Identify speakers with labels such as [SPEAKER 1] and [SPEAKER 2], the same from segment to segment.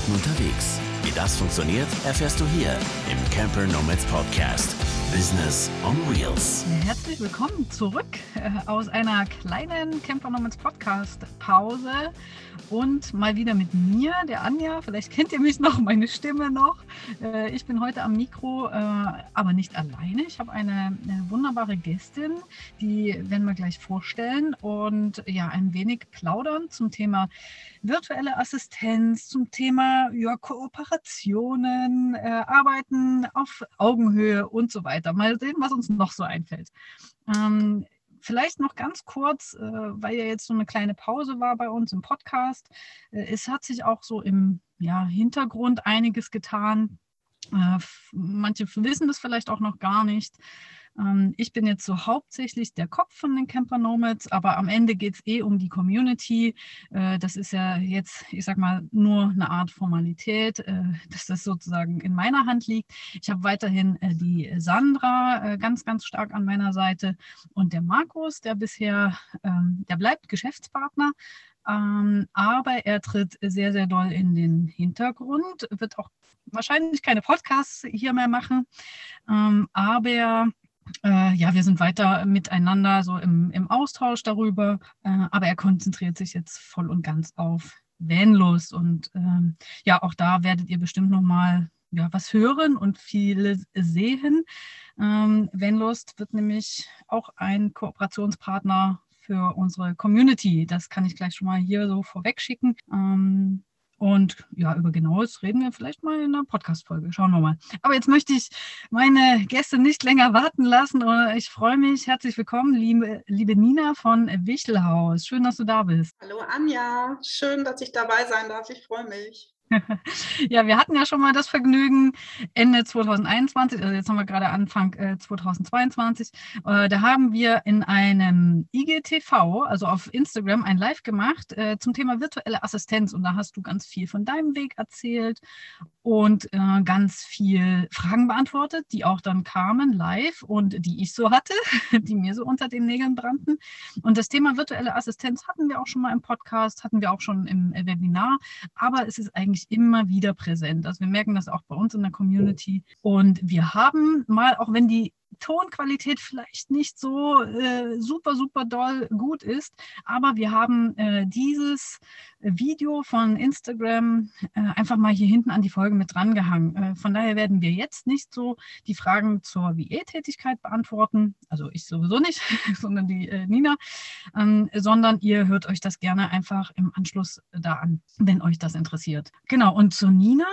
[SPEAKER 1] Arbeiten unterwegs. Wie das funktioniert, erfährst du hier im Camper Nomads Podcast. Business on Wheels.
[SPEAKER 2] Herzlich willkommen zurück äh, aus einer kleinen Camper Nomads Podcast Pause und mal wieder mit mir, der Anja. Vielleicht kennt ihr mich noch, meine Stimme noch. Äh, ich bin heute am Mikro, äh, aber nicht alleine. Ich habe eine wunderbare Gästin, die werden wir gleich vorstellen und ja, ein wenig plaudern zum Thema virtuelle Assistenz, zum Thema ja, Kooperationen, äh, Arbeiten auf Augenhöhe und so weiter. Mal sehen, was uns noch so einfällt. Ähm, vielleicht noch ganz kurz, äh, weil ja jetzt so eine kleine Pause war bei uns im Podcast. Äh, es hat sich auch so im ja, Hintergrund einiges getan. Äh, manche wissen das vielleicht auch noch gar nicht. Ähm, ich bin jetzt so hauptsächlich der Kopf von den Camper Nomads, aber am Ende geht es eh um die Community. Äh, das ist ja jetzt, ich sag mal, nur eine Art Formalität, äh, dass das sozusagen in meiner Hand liegt. Ich habe weiterhin äh, die Sandra ganz, ganz stark an meiner Seite und der Markus, der bisher, ähm, der bleibt Geschäftspartner. Ähm, aber er tritt sehr, sehr doll in den Hintergrund, wird auch wahrscheinlich keine Podcasts hier mehr machen. aber äh, ja, wir sind weiter miteinander so im, im Austausch darüber, äh, aber er konzentriert sich jetzt voll und ganz auf Vanlust und ähm, ja, auch da werdet ihr bestimmt nochmal ja, was hören und viele sehen. Ähm, Vanlust wird nämlich auch ein Kooperationspartner für unsere Community. Das kann ich gleich schon mal hier so vorweg schicken. Ähm, und ja, über genaues reden wir vielleicht mal in einer Podcast-Folge. Schauen wir mal. Aber jetzt möchte ich meine Gäste nicht länger warten lassen. Ich freue mich. Herzlich willkommen, liebe, liebe Nina von Wichtelhaus. Schön, dass du da bist.
[SPEAKER 3] Hallo Anja. Schön, dass ich dabei sein darf. Ich freue mich.
[SPEAKER 2] ja, wir hatten ja schon mal das Vergnügen Ende 2021, also jetzt haben wir gerade Anfang äh, 2022, äh, da haben wir in einem IGTV, also auf Instagram, ein Live gemacht äh, zum Thema virtuelle Assistenz. Und da hast du ganz viel von deinem Weg erzählt und äh, ganz viel Fragen beantwortet, die auch dann kamen live und die ich so hatte, die mir so unter den Nägeln brannten. Und das Thema virtuelle Assistenz hatten wir auch schon mal im Podcast, hatten wir auch schon im Webinar, aber es ist eigentlich immer wieder präsent. Also wir merken das auch bei uns in der Community. Und wir haben mal, auch wenn die Tonqualität vielleicht nicht so äh, super, super doll gut ist, aber wir haben äh, dieses Video von Instagram äh, einfach mal hier hinten an die Folge mit drangehangen. Äh, von daher werden wir jetzt nicht so die Fragen zur VE-Tätigkeit beantworten, also ich sowieso nicht, sondern die äh, Nina, ähm, sondern ihr hört euch das gerne einfach im Anschluss da an, wenn euch das interessiert. Genau, und zu Nina,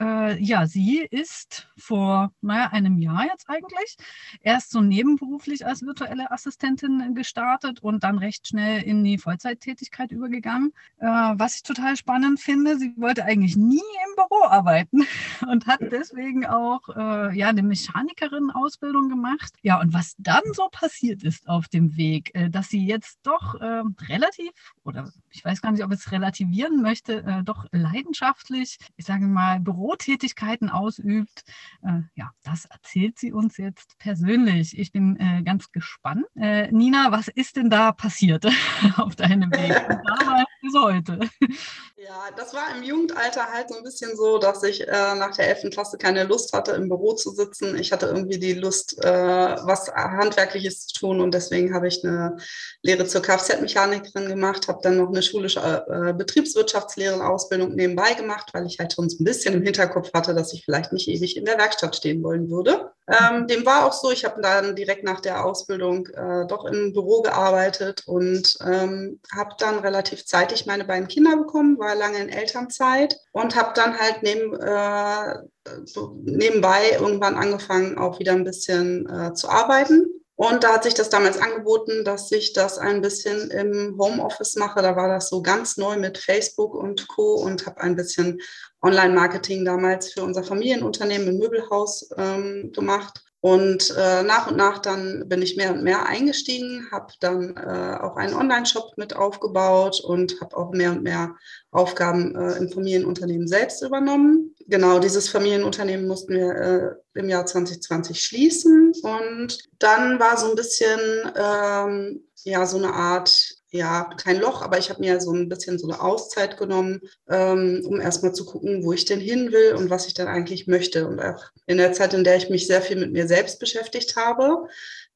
[SPEAKER 2] äh, ja, sie ist vor, naja, einem Jahr jetzt eigentlich erst so nebenberuflich als virtuelle Assistentin gestartet und dann recht schnell in die Vollzeittätigkeit übergegangen. Äh, was ich total spannend finde, sie wollte eigentlich nie im Büro arbeiten und hat deswegen auch äh, ja, eine Mechanikerin-Ausbildung gemacht. Ja, und was dann so passiert ist auf dem Weg, äh, dass sie jetzt doch äh, relativ, oder ich weiß gar nicht, ob ich es relativieren möchte, äh, doch leidenschaftlich, ich sage mal, Bürotätigkeiten ausübt. Äh, ja, das erzählt sie uns jetzt persönlich persönlich. Ich bin äh, ganz gespannt. Äh, Nina, was ist denn da passiert auf deinem Weg? damals bis heute.
[SPEAKER 3] Ja, das war im Jugendalter halt so ein bisschen so, dass ich äh, nach der 11. Klasse keine Lust hatte, im Büro zu sitzen. Ich hatte irgendwie die Lust, äh, was Handwerkliches zu tun und deswegen habe ich eine Lehre zur Kfz-Mechanikerin gemacht, habe dann noch eine schulische äh, Betriebswirtschaftslehre-Ausbildung nebenbei gemacht, weil ich halt schon ein bisschen im Hinterkopf hatte, dass ich vielleicht nicht ewig in der Werkstatt stehen wollen würde. Ähm, dem war auch so, ich habe dann direkt nach der Ausbildung äh, doch im Büro gearbeitet und ähm, habe dann relativ zeitig meine beiden Kinder bekommen, war lange in Elternzeit und habe dann halt neben, äh, nebenbei irgendwann angefangen, auch wieder ein bisschen äh, zu arbeiten. Und da hat sich das damals angeboten, dass ich das ein bisschen im Homeoffice mache. Da war das so ganz neu mit Facebook und Co. und habe ein bisschen Online-Marketing damals für unser Familienunternehmen im Möbelhaus ähm, gemacht. Und äh, nach und nach dann bin ich mehr und mehr eingestiegen, habe dann äh, auch einen Online-Shop mit aufgebaut und habe auch mehr und mehr Aufgaben äh, im Familienunternehmen selbst übernommen. Genau, dieses Familienunternehmen mussten wir äh, im Jahr 2020 schließen. Und dann war so ein bisschen ähm, ja so eine Art ja, kein Loch, aber ich habe mir so ein bisschen so eine Auszeit genommen, ähm, um erstmal zu gucken, wo ich denn hin will und was ich dann eigentlich möchte. Und auch in der Zeit, in der ich mich sehr viel mit mir selbst beschäftigt habe,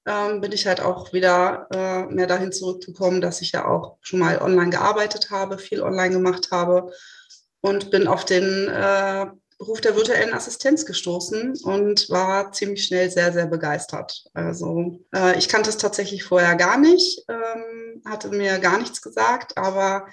[SPEAKER 3] ähm, bin ich halt auch wieder äh, mehr dahin zurückgekommen, dass ich ja auch schon mal online gearbeitet habe, viel online gemacht habe und bin auf den äh, Beruf der virtuellen Assistenz gestoßen und war ziemlich schnell sehr, sehr begeistert. Also äh, ich kannte es tatsächlich vorher gar nicht, ähm, hatte mir gar nichts gesagt, aber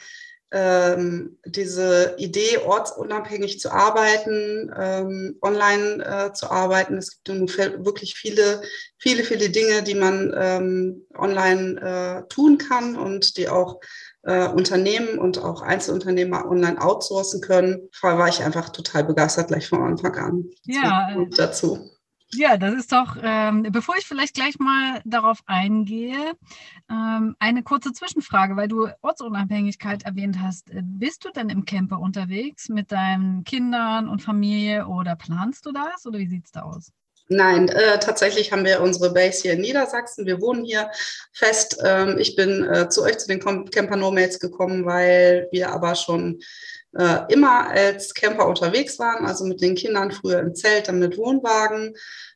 [SPEAKER 3] ähm, diese Idee, ortsunabhängig zu arbeiten, ähm, online äh, zu arbeiten. Es gibt wirklich viele, viele, viele Dinge, die man ähm, online äh, tun kann und die auch äh, Unternehmen und auch Einzelunternehmer online outsourcen können. Da war ich einfach total begeistert gleich von Anfang an.
[SPEAKER 2] Ja, dazu. Ja, das ist doch, ähm, bevor ich vielleicht gleich mal darauf eingehe, ähm, eine kurze Zwischenfrage, weil du Ortsunabhängigkeit erwähnt hast. Bist du denn im Camper unterwegs mit deinen Kindern und Familie oder planst du das oder wie sieht es da aus?
[SPEAKER 3] Nein, äh, tatsächlich haben wir unsere Base hier in Niedersachsen. Wir wohnen hier fest. Ähm, ich bin äh, zu euch, zu den Camper Nomads gekommen, weil wir aber schon äh, immer als Camper unterwegs waren, also mit den Kindern früher im Zelt, dann mit Wohnwagen.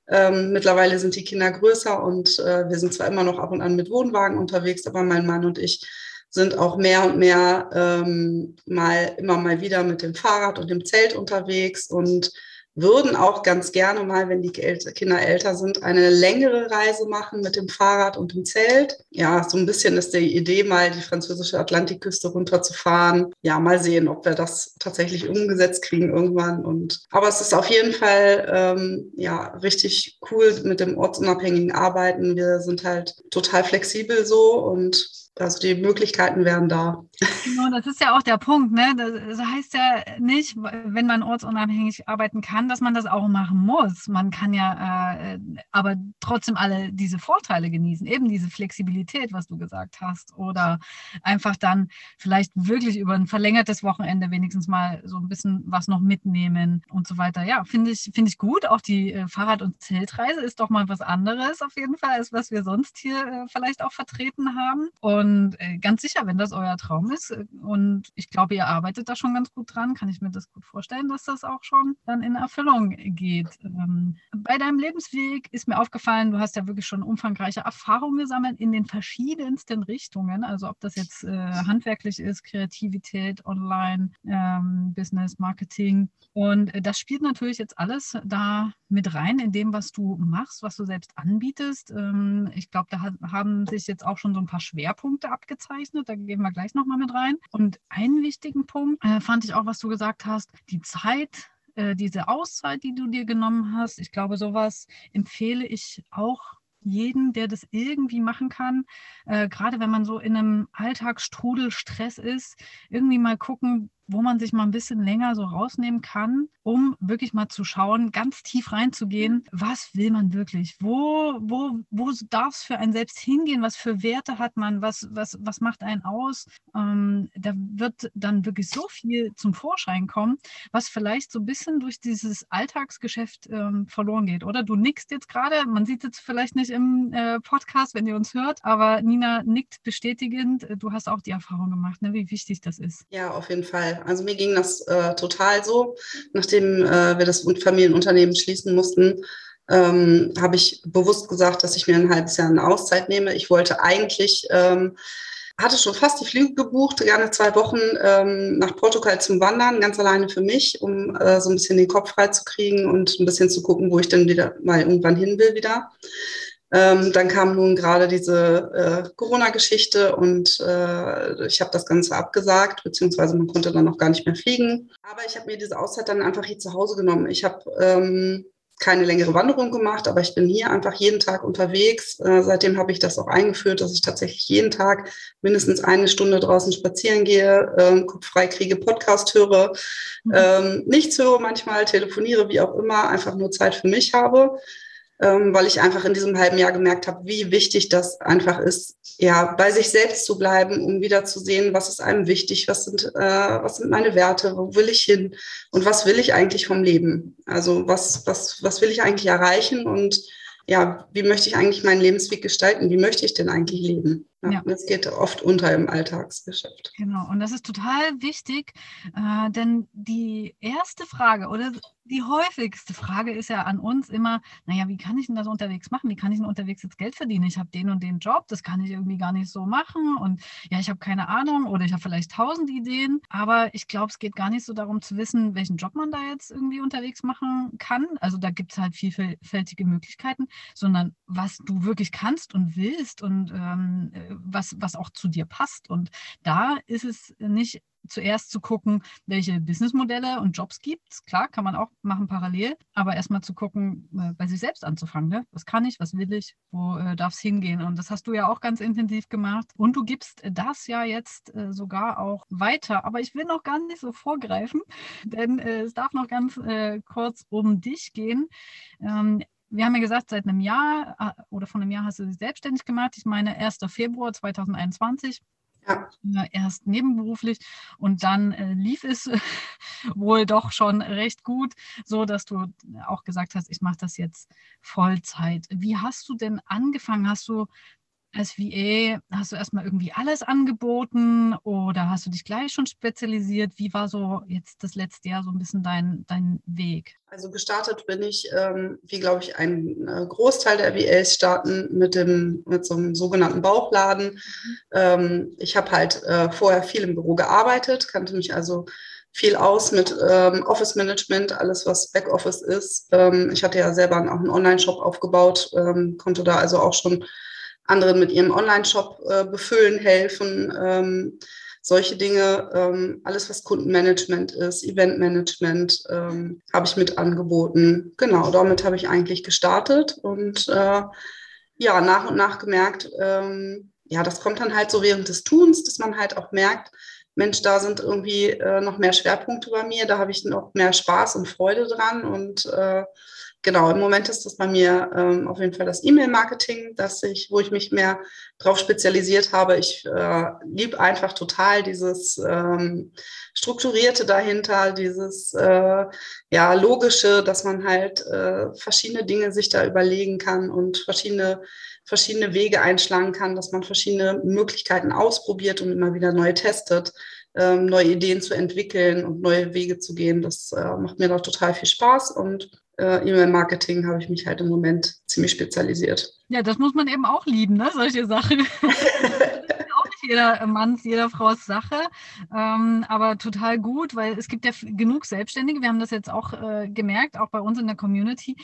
[SPEAKER 3] Ähm, mittlerweile sind die Kinder größer und äh, wir sind zwar immer noch ab und an mit Wohnwagen unterwegs, aber mein Mann und ich sind auch mehr und mehr ähm, mal immer mal wieder mit dem Fahrrad und dem Zelt unterwegs und würden auch ganz gerne mal, wenn die Kinder älter sind, eine längere Reise machen mit dem Fahrrad und dem Zelt. Ja, so ein bisschen ist die Idee, mal die französische Atlantikküste runterzufahren. Ja, mal sehen, ob wir das tatsächlich umgesetzt kriegen irgendwann. Und aber es ist auf jeden Fall ähm, ja richtig cool mit dem ortsunabhängigen Arbeiten. Wir sind halt total flexibel so und also die Möglichkeiten wären da.
[SPEAKER 2] Genau, das ist ja auch der Punkt. Ne? Das heißt ja nicht, wenn man ortsunabhängig arbeiten kann, dass man das auch machen muss. Man kann ja äh, aber trotzdem alle diese Vorteile genießen, eben diese Flexibilität, was du gesagt hast. Oder einfach dann vielleicht wirklich über ein verlängertes Wochenende wenigstens mal so ein bisschen was noch mitnehmen und so weiter. Ja, finde ich, finde ich gut. Auch die äh, Fahrrad- und Zeltreise ist doch mal was anderes auf jeden Fall, als was wir sonst hier äh, vielleicht auch vertreten haben. Und und äh, ganz sicher, wenn das euer Traum ist äh, und ich glaube, ihr arbeitet da schon ganz gut dran, kann ich mir das gut vorstellen, dass das auch schon dann in Erfüllung geht. Ähm, bei deinem Lebensweg ist mir aufgefallen, du hast ja wirklich schon umfangreiche Erfahrungen gesammelt in den verschiedensten Richtungen. Also ob das jetzt äh, handwerklich ist, Kreativität, Online, ähm, Business, Marketing. Und das spielt natürlich jetzt alles da mit rein in dem, was du machst, was du selbst anbietest. Ähm, ich glaube, da haben sich jetzt auch schon so ein paar Schwerpunkte abgezeichnet. Da gehen wir gleich nochmal mit rein. Und einen wichtigen Punkt äh, fand ich auch, was du gesagt hast, die Zeit äh, diese Auszeit, die du dir genommen hast. Ich glaube, sowas empfehle ich auch jeden, der das irgendwie machen kann, äh, gerade wenn man so in einem Alltagsstrudel Stress ist, irgendwie mal gucken, wo man sich mal ein bisschen länger so rausnehmen kann, um wirklich mal zu schauen, ganz tief reinzugehen, was will man wirklich? Wo, wo, wo darf es für einen selbst hingehen? Was für Werte hat man? Was, was, was macht einen aus? Ähm, da wird dann wirklich so viel zum Vorschein kommen, was vielleicht so ein bisschen durch dieses Alltagsgeschäft ähm, verloren geht. Oder du nickst jetzt gerade, man sieht es vielleicht nicht im äh, Podcast, wenn ihr uns hört, aber Nina nickt bestätigend. Du hast auch die Erfahrung gemacht, ne, wie wichtig das ist.
[SPEAKER 3] Ja, auf jeden Fall. Also mir ging das äh, total so. Nachdem äh, wir das Familienunternehmen schließen mussten, ähm, habe ich bewusst gesagt, dass ich mir ein halbes Jahr eine Auszeit nehme. Ich wollte eigentlich, ähm, hatte schon fast die Flüge gebucht, gerne zwei Wochen ähm, nach Portugal zum Wandern, ganz alleine für mich, um äh, so ein bisschen den Kopf frei zu kriegen und ein bisschen zu gucken, wo ich dann wieder mal irgendwann hin will wieder. Ähm, dann kam nun gerade diese äh, Corona-Geschichte und äh, ich habe das Ganze abgesagt, beziehungsweise man konnte dann noch gar nicht mehr fliegen. Aber ich habe mir diese Auszeit dann einfach hier zu Hause genommen. Ich habe ähm, keine längere Wanderung gemacht, aber ich bin hier einfach jeden Tag unterwegs. Äh, seitdem habe ich das auch eingeführt, dass ich tatsächlich jeden Tag mindestens eine Stunde draußen spazieren gehe, ähm, Kopf frei kriege, Podcast höre, mhm. ähm, nichts höre manchmal, telefoniere, wie auch immer, einfach nur Zeit für mich habe ähm, weil ich einfach in diesem halben Jahr gemerkt habe, wie wichtig das einfach ist, ja, bei sich selbst zu bleiben, um wieder zu sehen, was ist einem wichtig, was sind, äh, was sind meine Werte, wo will ich hin und was will ich eigentlich vom Leben? Also was, was, was will ich eigentlich erreichen und ja, wie möchte ich eigentlich meinen Lebensweg gestalten? Wie möchte ich denn eigentlich leben? Ja, Das geht oft unter im Alltagsgeschäft.
[SPEAKER 2] Genau, und das ist total wichtig, äh, denn die erste Frage oder die häufigste Frage ist ja an uns immer, naja, wie kann ich denn das unterwegs machen? Wie kann ich denn unterwegs jetzt Geld verdienen? Ich habe den und den Job, das kann ich irgendwie gar nicht so machen und ja, ich habe keine Ahnung oder ich habe vielleicht tausend Ideen, aber ich glaube, es geht gar nicht so darum zu wissen, welchen Job man da jetzt irgendwie unterwegs machen kann. Also da gibt es halt vielfältige Möglichkeiten, sondern was du wirklich kannst und willst und ähm, was, was auch zu dir passt. Und da ist es nicht zuerst zu gucken, welche Businessmodelle und Jobs gibt es. Klar, kann man auch machen parallel, aber erstmal zu gucken, äh, bei sich selbst anzufangen. Ne? Was kann ich, was will ich, wo äh, darf es hingehen? Und das hast du ja auch ganz intensiv gemacht. Und du gibst das ja jetzt äh, sogar auch weiter. Aber ich will noch gar nicht so vorgreifen, denn äh, es darf noch ganz äh, kurz um dich gehen. Ähm, wir haben ja gesagt, seit einem Jahr äh, oder von einem Jahr hast du dich selbstständig gemacht. Ich meine, 1. Februar 2021 ja. erst nebenberuflich und dann äh, lief es wohl doch schon recht gut, so dass du auch gesagt hast, ich mache das jetzt Vollzeit. Wie hast du denn angefangen? Hast du als VA, hast du erstmal irgendwie alles angeboten oder hast du dich gleich schon spezialisiert? Wie war so jetzt das letzte Jahr so ein bisschen dein, dein Weg?
[SPEAKER 3] Also gestartet bin ich, ähm, wie glaube ich, ein äh, Großteil der VAs starten mit, dem, mit so einem sogenannten Bauchladen. Ähm, ich habe halt äh, vorher viel im Büro gearbeitet, kannte mich also viel aus mit ähm, Office Management, alles was Backoffice ist. Ähm, ich hatte ja selber auch einen Online-Shop aufgebaut, ähm, konnte da also auch schon anderen mit ihrem Online-Shop äh, befüllen, helfen. Ähm, solche Dinge, ähm, alles was Kundenmanagement ist, Eventmanagement, ähm, habe ich mit angeboten. Genau, damit habe ich eigentlich gestartet und äh, ja, nach und nach gemerkt, ähm, ja, das kommt dann halt so während des Tuns, dass man halt auch merkt, Mensch, da sind irgendwie äh, noch mehr Schwerpunkte bei mir, da habe ich noch mehr Spaß und Freude dran und äh, genau, im Moment ist das bei mir ähm, auf jeden Fall das E-Mail-Marketing, ich, wo ich mich mehr darauf spezialisiert habe. Ich äh, liebe einfach total dieses ähm, Strukturierte dahinter, dieses äh, ja, Logische, dass man halt äh, verschiedene Dinge sich da überlegen kann und verschiedene verschiedene Wege einschlagen kann, dass man verschiedene Möglichkeiten ausprobiert und immer wieder neu testet, ähm, neue Ideen zu entwickeln und neue Wege zu gehen. Das äh, macht mir doch total viel Spaß und äh, E-Mail-Marketing habe ich mich halt im Moment ziemlich spezialisiert.
[SPEAKER 2] Ja, das muss man eben auch lieben, ne? solche Sachen. auch nicht jeder Manns, jeder Frau's Sache, ähm, aber total gut, weil es gibt ja genug Selbstständige. Wir haben das jetzt auch äh, gemerkt, auch bei uns in der Community,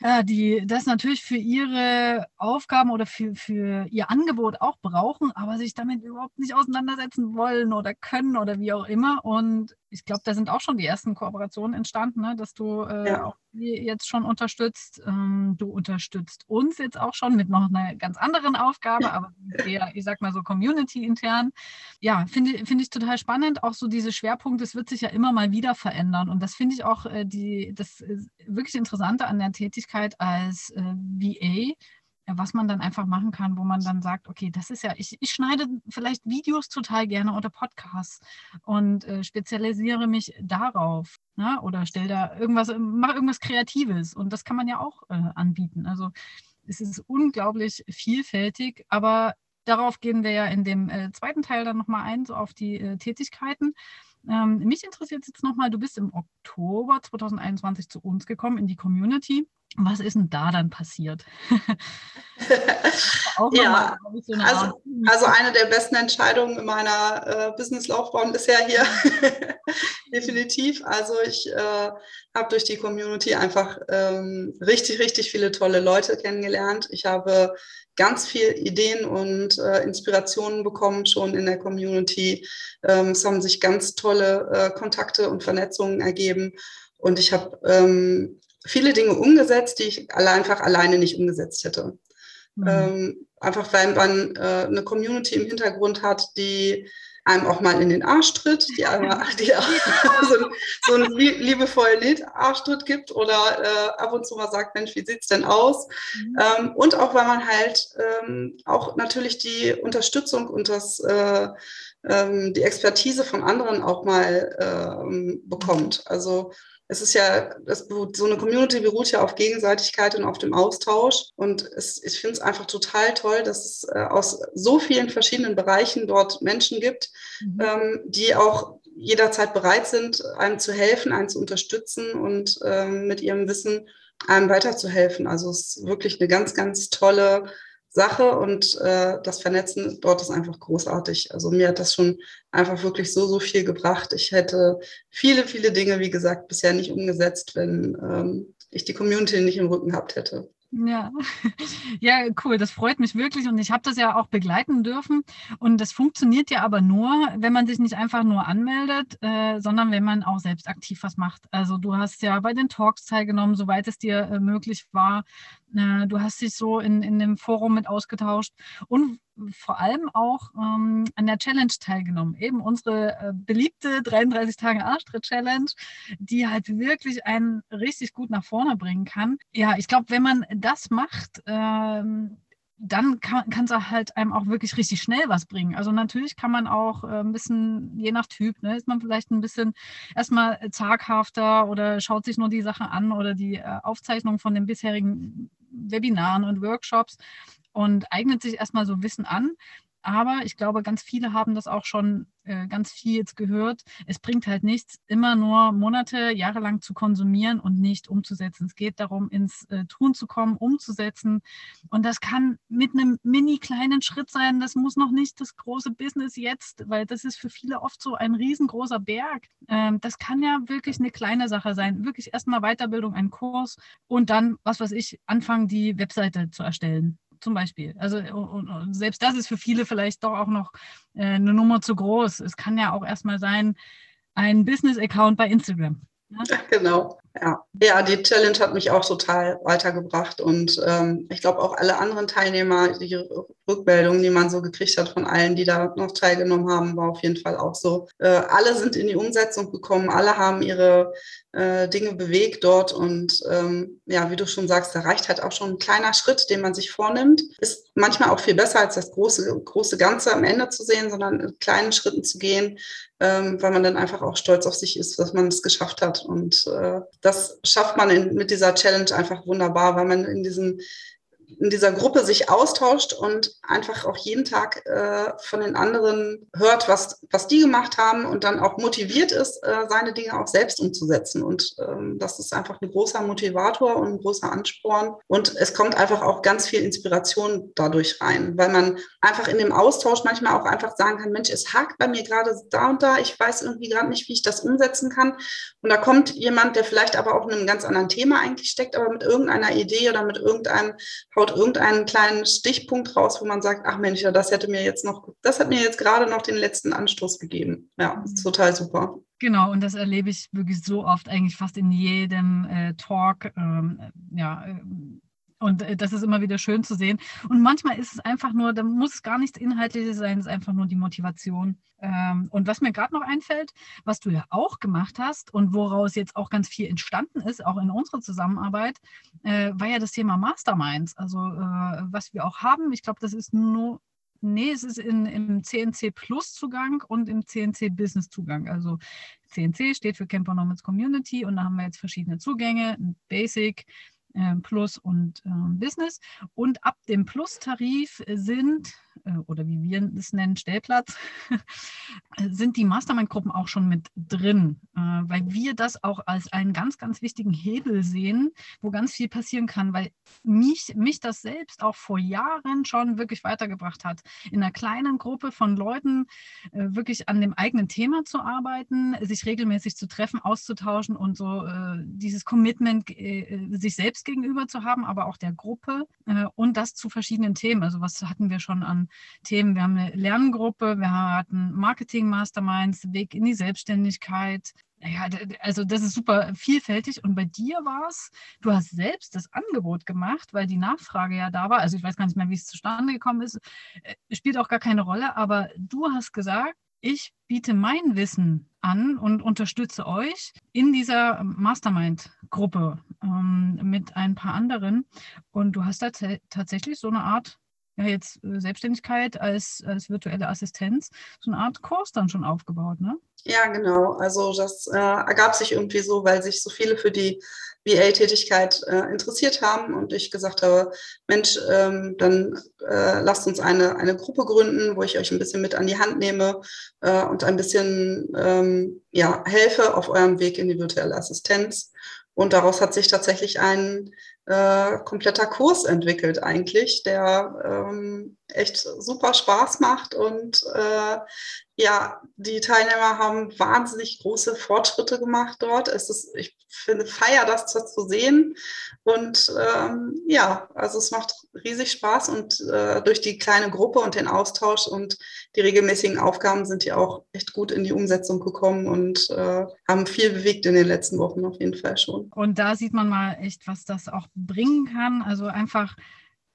[SPEAKER 2] äh, die das natürlich für ihre Aufgaben oder für, für ihr Angebot auch brauchen, aber sich damit überhaupt nicht auseinandersetzen wollen oder können oder wie auch immer. Und ich glaube, da sind auch schon die ersten Kooperationen entstanden, ne? dass du äh, ja. auch jetzt schon unterstützt. Ähm, du unterstützt uns jetzt auch schon mit noch einer ganz anderen Aufgabe, aber eher, ich sag mal so, community-intern. Ja, finde find ich total spannend. Auch so diese Schwerpunkte, es wird sich ja immer mal wieder verändern. Und das finde ich auch äh, die, das wirklich Interessante an der Tätigkeit als äh, VA, was man dann einfach machen kann, wo man dann sagt, okay, das ist ja, ich, ich schneide vielleicht Videos total gerne oder Podcasts und äh, spezialisiere mich darauf ne? oder stelle da irgendwas, mache irgendwas Kreatives und das kann man ja auch äh, anbieten. Also es ist unglaublich vielfältig, aber darauf gehen wir ja in dem äh, zweiten Teil dann nochmal ein, so auf die äh, Tätigkeiten. Ähm, mich interessiert jetzt nochmal, du bist im Oktober 2021 zu uns gekommen in die Community. Was ist denn da dann passiert?
[SPEAKER 3] ja, so eine also, also, eine der besten Entscheidungen in meiner äh, Businesslaufbahn bisher hier. Definitiv. Also ich äh, habe durch die Community einfach ähm, richtig, richtig viele tolle Leute kennengelernt. Ich habe ganz viel Ideen und äh, Inspirationen bekommen schon in der Community. Ähm, es haben sich ganz tolle äh, Kontakte und Vernetzungen ergeben. Und ich habe ähm, viele Dinge umgesetzt, die ich alle einfach alleine nicht umgesetzt hätte. Mhm. Ähm, einfach weil man äh, eine Community im Hintergrund hat, die einem auch mal in den Arsch tritt, die, einmal, die auch so, so einen liebevollen Arschtritt gibt oder äh, ab und zu mal sagt, Mensch, wie sieht's denn aus? Mhm. Ähm, und auch, weil man halt ähm, auch natürlich die Unterstützung und das, äh, ähm, die Expertise von anderen auch mal ähm, bekommt. Also es ist ja, das, so eine Community beruht ja auf Gegenseitigkeit und auf dem Austausch. Und es, ich finde es einfach total toll, dass es äh, aus so vielen verschiedenen Bereichen dort Menschen gibt, mhm. ähm, die auch jederzeit bereit sind, einem zu helfen, einen zu unterstützen und ähm, mit ihrem Wissen einem weiterzuhelfen. Also es ist wirklich eine ganz, ganz tolle Sache und äh, das Vernetzen dort ist einfach großartig. Also mir hat das schon einfach wirklich so, so viel gebracht. Ich hätte viele, viele Dinge, wie gesagt, bisher nicht umgesetzt, wenn ähm, ich die Community nicht im Rücken gehabt hätte.
[SPEAKER 2] Ja. ja, cool. Das freut mich wirklich. Und ich habe das ja auch begleiten dürfen. Und das funktioniert ja aber nur, wenn man sich nicht einfach nur anmeldet, äh, sondern wenn man auch selbst aktiv was macht. Also du hast ja bei den Talks teilgenommen, soweit es dir äh, möglich war. Äh, du hast dich so in, in dem Forum mit ausgetauscht. Und vor allem auch ähm, an der Challenge teilgenommen. Eben unsere äh, beliebte 33 Tage Arschtritt-Challenge, die halt wirklich einen richtig gut nach vorne bringen kann. Ja, ich glaube, wenn man das macht, ähm, dann kann es halt einem auch wirklich richtig schnell was bringen. Also natürlich kann man auch äh, ein bisschen, je nach Typ, ne, ist man vielleicht ein bisschen erstmal zaghafter oder schaut sich nur die Sachen an oder die äh, Aufzeichnung von den bisherigen Webinaren und Workshops und eignet sich erstmal so Wissen an. Aber ich glaube, ganz viele haben das auch schon äh, ganz viel jetzt gehört. Es bringt halt nichts, immer nur Monate, Jahre lang zu konsumieren und nicht umzusetzen. Es geht darum, ins äh, Tun zu kommen, umzusetzen. Und das kann mit einem mini kleinen Schritt sein. Das muss noch nicht das große Business jetzt, weil das ist für viele oft so ein riesengroßer Berg. Ähm, das kann ja wirklich eine kleine Sache sein. Wirklich erstmal Weiterbildung, ein Kurs und dann, was weiß ich, anfangen, die Webseite zu erstellen zum Beispiel. Also und, und selbst das ist für viele vielleicht doch auch noch äh, eine Nummer zu groß. Es kann ja auch erstmal sein, ein Business-Account bei Instagram.
[SPEAKER 3] Ja? Genau. Ja. ja, die Challenge hat mich auch total weitergebracht und ähm, ich glaube auch alle anderen Teilnehmer, die Rückmeldungen, die man so gekriegt hat von allen, die da noch teilgenommen haben, war auf jeden Fall auch so. Äh, alle sind in die Umsetzung gekommen, alle haben ihre äh, Dinge bewegt dort und ähm, ja, wie du schon sagst, da reicht halt auch schon ein kleiner Schritt, den man sich vornimmt. Ist manchmal auch viel besser als das große, große Ganze am Ende zu sehen, sondern in kleinen Schritten zu gehen, ähm, weil man dann einfach auch stolz auf sich ist, dass man es geschafft hat und äh, das schafft man in, mit dieser Challenge einfach wunderbar, weil man in diesem in dieser Gruppe sich austauscht und einfach auch jeden Tag äh, von den anderen hört, was, was die gemacht haben und dann auch motiviert ist, äh, seine Dinge auch selbst umzusetzen. Und ähm, das ist einfach ein großer Motivator und ein großer Ansporn. Und es kommt einfach auch ganz viel Inspiration dadurch rein, weil man einfach in dem Austausch manchmal auch einfach sagen kann, Mensch, es hakt bei mir gerade da und da, ich weiß irgendwie gerade nicht, wie ich das umsetzen kann. Und da kommt jemand, der vielleicht aber auch in einem ganz anderen Thema eigentlich steckt, aber mit irgendeiner Idee oder mit irgendeinem haut irgendeinen kleinen Stichpunkt raus, wo man sagt, ach Mensch, ja, das hätte mir jetzt noch, das hat mir jetzt gerade noch den letzten Anstoß gegeben. Ja, ist total super.
[SPEAKER 2] Genau, und das erlebe ich wirklich so oft, eigentlich fast in jedem äh, Talk. Ähm, ja, äh, und äh, das ist immer wieder schön zu sehen. Und manchmal ist es einfach nur, da muss es gar nichts Inhaltliches sein, es ist einfach nur die Motivation. Ähm, und was mir gerade noch einfällt, was du ja auch gemacht hast und woraus jetzt auch ganz viel entstanden ist, auch in unserer Zusammenarbeit, äh, war ja das Thema Masterminds. Also äh, was wir auch haben, ich glaube, das ist nur, nee, es ist in, im CNC Plus Zugang und im CNC Business Zugang. Also CNC steht für Camper Nomads Community und da haben wir jetzt verschiedene Zugänge, Basic, äh, Plus und äh, Business. Und ab dem Plus-Tarif sind äh, oder wie wir es nennen, Stellplatz, sind die Mastermind-Gruppen auch schon mit drin, äh, weil wir das auch als einen ganz, ganz wichtigen Hebel sehen, wo ganz viel passieren kann, weil mich, mich das selbst auch vor Jahren schon wirklich weitergebracht hat, in einer kleinen Gruppe von Leuten äh, wirklich an dem eigenen Thema zu arbeiten, sich regelmäßig zu treffen, auszutauschen und so dieses Commitment sich selbst gegenüber zu haben, aber auch der Gruppe und das zu verschiedenen Themen. Also was hatten wir schon an Themen. Wir haben eine Lerngruppe, wir hatten Marketing-Masterminds, Weg in die Selbstständigkeit. Ja, also das ist super vielfältig. Und bei dir war es, du hast selbst das Angebot gemacht, weil die Nachfrage ja da war. Also ich weiß gar nicht mehr, wie es zustande gekommen ist. Äh, spielt auch gar keine Rolle. Aber du hast gesagt, ich biete mein Wissen an und unterstütze euch in dieser Mastermind-Gruppe ähm, mit ein paar anderen. Und du hast da tatsächlich so eine Art ja jetzt äh, Selbstständigkeit als, als virtuelle Assistenz so eine Art Kurs dann schon aufgebaut, ne?
[SPEAKER 3] Ja, genau. Also das äh, ergab sich irgendwie so, weil sich so viele für die VA-Tätigkeit äh, interessiert haben und ich gesagt habe, Mensch, ähm, dann äh, lasst uns eine, eine Gruppe gründen, wo ich euch ein bisschen mit an die Hand nehme äh, und ein bisschen ähm, ja, helfe auf eurem Weg in die virtuelle Assistenz. Und daraus hat sich tatsächlich ein äh, kompletter Kurs entwickelt eigentlich, der ähm, echt super Spaß macht und äh, ja, die Teilnehmer haben wahnsinnig große Fortschritte gemacht dort. Es ist, ich finde, feier das, zu sehen. Und ähm, ja, also es macht riesig Spaß und äh, durch die kleine Gruppe und den Austausch und die regelmäßigen Aufgaben sind die auch echt gut in die Umsetzung gekommen und äh, haben viel bewegt in den letzten Wochen auf jeden Fall schon.
[SPEAKER 2] Und da sieht man mal echt, was das auch bringen kann. Also einfach